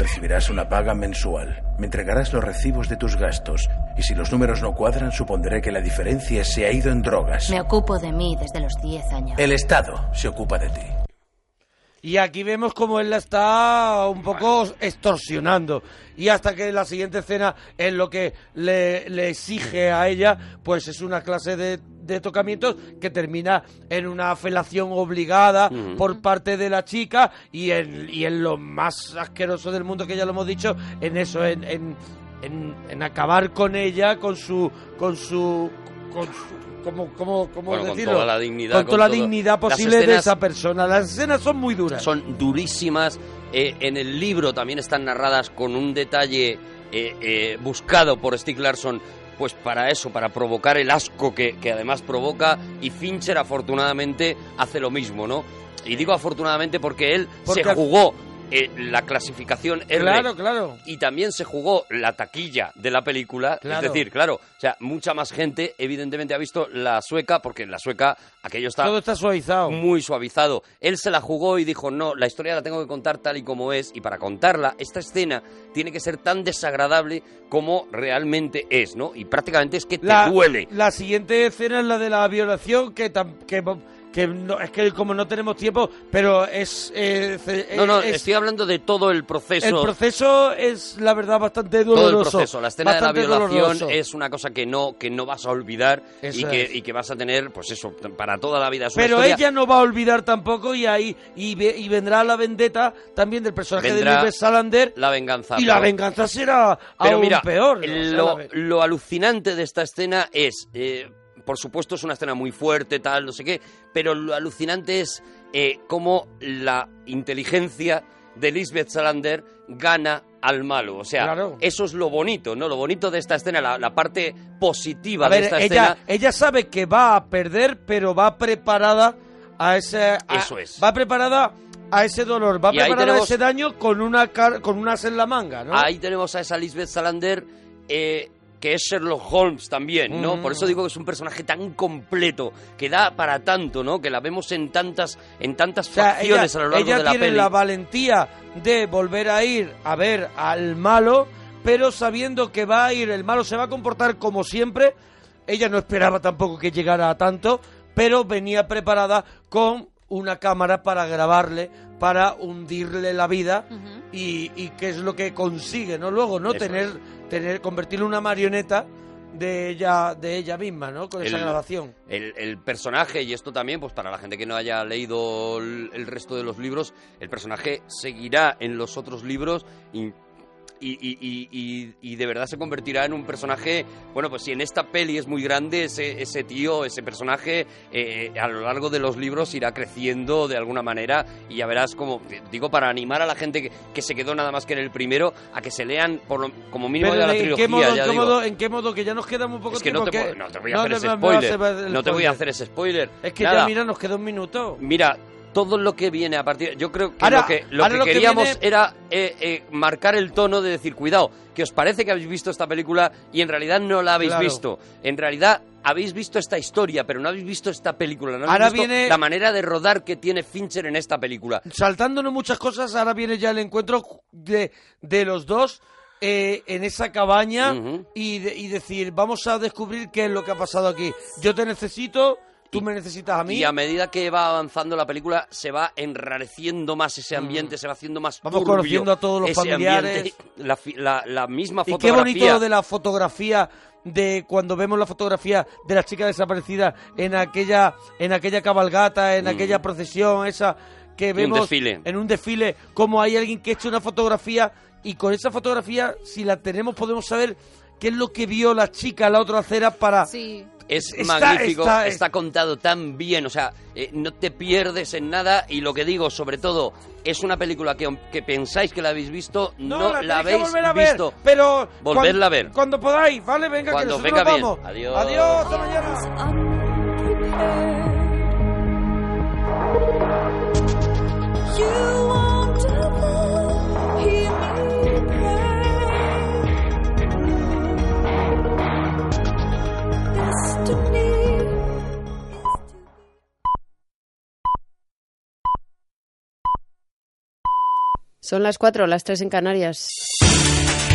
Speaker 6: recibirás una paga mensual. Me entregarás los recibos de tus gastos. Y si los números no cuadran, supondré que la diferencia se ha ido en drogas.
Speaker 5: Me ocupo de mí desde los 10 años.
Speaker 6: El Estado se ocupa de ti.
Speaker 1: Y aquí vemos como él la está un poco extorsionando. Y hasta que la siguiente escena en lo que le, le exige a ella, pues es una clase de, de tocamientos que termina en una felación obligada por parte de la chica y en, y en lo más asqueroso del mundo que ya lo hemos dicho, en eso, en, en, en- en acabar con ella, con su... Con su con su como, como, como
Speaker 3: Bueno, con
Speaker 1: decirlo?
Speaker 3: toda la dignidad,
Speaker 1: Con
Speaker 3: con
Speaker 1: toda la
Speaker 3: todo-
Speaker 1: dignidad posible de esa persona. Las escenas son muy duras.
Speaker 3: son durísimas. Eh, en el libro también están narradas con un detalle eh, eh, buscado por Stieg Larsson, pues para eso, para provocar el asco que, que además provoca. Y Fincher, afortunadamente, hace lo mismo, ¿no? Y digo afortunadamente porque él
Speaker 1: Porque
Speaker 3: se jugó eh, la clasificación R
Speaker 1: Claro, claro.
Speaker 3: y también se jugó la taquilla de la película.
Speaker 1: Claro.
Speaker 3: Es decir, claro, o sea, mucha más gente evidentemente ha visto la sueca, porque en la sueca aquello está
Speaker 1: Todo está suavizado.
Speaker 3: muy suavizado. Él se la jugó y dijo, no, la historia la tengo que contar tal y como es, y para contarla, esta escena tiene que ser tan desagradable como realmente es, ¿no? Y prácticamente es que te
Speaker 1: La,
Speaker 3: duele.
Speaker 1: la siguiente escena es la de la violación, que, tam- que, que no, es que como no tenemos tiempo, pero es... eh,
Speaker 3: No, no,
Speaker 1: es-
Speaker 3: estoy hablando de todo el proceso.
Speaker 1: el proceso es, la verdad, bastante
Speaker 3: todo el
Speaker 1: doloroso.
Speaker 3: proceso. La escena de la violación
Speaker 1: doloroso.
Speaker 3: es una cosa que no, que no vas a olvidar
Speaker 1: Eso
Speaker 3: y que,
Speaker 1: es.
Speaker 3: y que vas a tener, pues eso, para toda la vida. Es una
Speaker 1: Pero
Speaker 3: historia-
Speaker 1: ella no va a olvidar tampoco y ahí y, ve- y vendrá la vendetta también del personaje
Speaker 3: Vendrá
Speaker 1: de Lisbeth Salander
Speaker 3: la venganza.
Speaker 1: y la venganza será
Speaker 3: Pero
Speaker 1: aún
Speaker 3: mira,
Speaker 1: peor. ¿no? O sea,
Speaker 3: lo,
Speaker 1: la
Speaker 3: lo alucinante de esta escena es, eh, por supuesto es una escena muy fuerte, tal, no sé qué, pero lo alucinante es eh, cómo la inteligencia de Lisbeth Salander gana al malo. O sea,
Speaker 1: Claro.
Speaker 3: eso es lo bonito, ¿no? Lo bonito de esta escena, la, la parte positiva
Speaker 1: A
Speaker 3: de esta
Speaker 1: ella,
Speaker 3: escena.
Speaker 1: ella sabe que va a perder, pero va preparada a ese... a-
Speaker 3: Eso es.
Speaker 1: Va preparada a ese dolor, va
Speaker 3: Y
Speaker 1: preparada
Speaker 3: tenemos-
Speaker 1: a ese daño con una car- con unas en la manga, ¿no?
Speaker 3: Ahí tenemos a esa Lisbeth Salander eh, que es Sherlock Holmes también, ¿no?
Speaker 1: Mm.
Speaker 3: Por eso digo que es un personaje tan completo, que da para tanto, ¿no? Que la vemos en tantas, en tantas
Speaker 1: O sea, ella,
Speaker 3: facciones a lo largo
Speaker 1: ella
Speaker 3: de la
Speaker 1: tiene
Speaker 3: peli.
Speaker 1: la valentía de volver a ir a ver al malo, pero sabiendo que va a ir, el malo se va a comportar como siempre. Ella no esperaba tampoco que llegara a tanto, pero venía preparada con una cámara para grabarle, para hundirle la vida y, y qué es lo que consigue, ¿no? Luego, ¿no?
Speaker 3: Eso
Speaker 1: Tener, tener, convertirle en una marioneta de ella, de ella misma, ¿no? Con esa grabación.
Speaker 3: el, el personaje, y esto también, pues para la gente que no haya leído el, el resto de los libros, el personaje seguirá en los otros libros y, y, y- y- de verdad se convertirá en un personaje, bueno, pues si en esta peli es muy grande, ese, ese tío, ese personaje, eh, a lo largo de los libros irá creciendo de alguna manera y ya verás como, digo, para animar a la gente que, que se quedó nada más que en el primero, a que se lean por lo- como mínimo
Speaker 1: Pero
Speaker 3: de la
Speaker 1: ¿en
Speaker 3: trilogía,
Speaker 1: qué modo,
Speaker 3: ya
Speaker 1: en qué
Speaker 3: digo.
Speaker 1: modo, en qué modo que ya nos queda muy poco
Speaker 3: Es que
Speaker 1: tiempo
Speaker 3: no te,
Speaker 1: que-
Speaker 3: puedo- no te voy a
Speaker 1: no
Speaker 3: hacer ese spoiler. No te voy a hacer ese spoiler.
Speaker 1: Es que
Speaker 3: Nada.
Speaker 1: ya mira, nos queda un minuto.
Speaker 3: Mira, todo lo que viene a partir... Yo creo que
Speaker 1: Ahora-
Speaker 3: lo que, lo que
Speaker 1: lo que
Speaker 3: queríamos
Speaker 1: viene-
Speaker 3: era eh, eh, marcar el tono de decir, cuidado, que os parece que habéis visto esta película y en realidad no la habéis
Speaker 1: Claro.
Speaker 3: visto. En realidad habéis visto esta historia, pero no habéis visto esta película. No habéis
Speaker 1: Ahora
Speaker 3: visto
Speaker 1: viene-
Speaker 3: la manera de rodar que tiene Fincher en esta película.
Speaker 1: saltándonos muchas cosas, ahora viene ya el encuentro de, de los dos eh, en esa cabaña y, de- y decir, vamos a descubrir qué es lo que ha pasado aquí. Yo te necesito, tú me necesitas a mí.
Speaker 3: Y a medida que va avanzando la película, se va enrareciendo más ese ambiente, se va haciendo más
Speaker 1: Mm. Vamos
Speaker 3: turbio
Speaker 1: conociendo a todos los familiares.
Speaker 3: ambiente, la, la- la misma
Speaker 1: Y qué
Speaker 3: fotografía.
Speaker 1: bonito de la fotografía de cuando vemos la fotografía de la chica desaparecida en aquella en aquella cabalgata, en
Speaker 3: Mm.
Speaker 1: aquella procesión esa que
Speaker 3: un
Speaker 1: vemos
Speaker 3: desfile.
Speaker 1: en un desfile como hay alguien que ha hecho una fotografía y con esa fotografía si la tenemos podemos saber qué es lo que vio la chica la otra acera para
Speaker 2: Sí.
Speaker 3: Es
Speaker 1: Está-
Speaker 3: magnífico, está,
Speaker 1: está-
Speaker 3: contado tan bien, o sea, eh, no te pierdes en nada y lo que digo, sobre todo, es una película que aunque pensáis que la habéis visto, no, la,
Speaker 1: tenéis que
Speaker 3: habéis
Speaker 1: volver a
Speaker 3: visto.
Speaker 1: ver, pero
Speaker 3: Volverla a ver.
Speaker 1: cuando podáis, vale, venga
Speaker 3: Cuando
Speaker 1: que
Speaker 3: venga bien.
Speaker 1: vamos.
Speaker 3: Adiós.
Speaker 1: Adiós, hasta mañana.
Speaker 7: Son las cuatro, las tres en Canarias.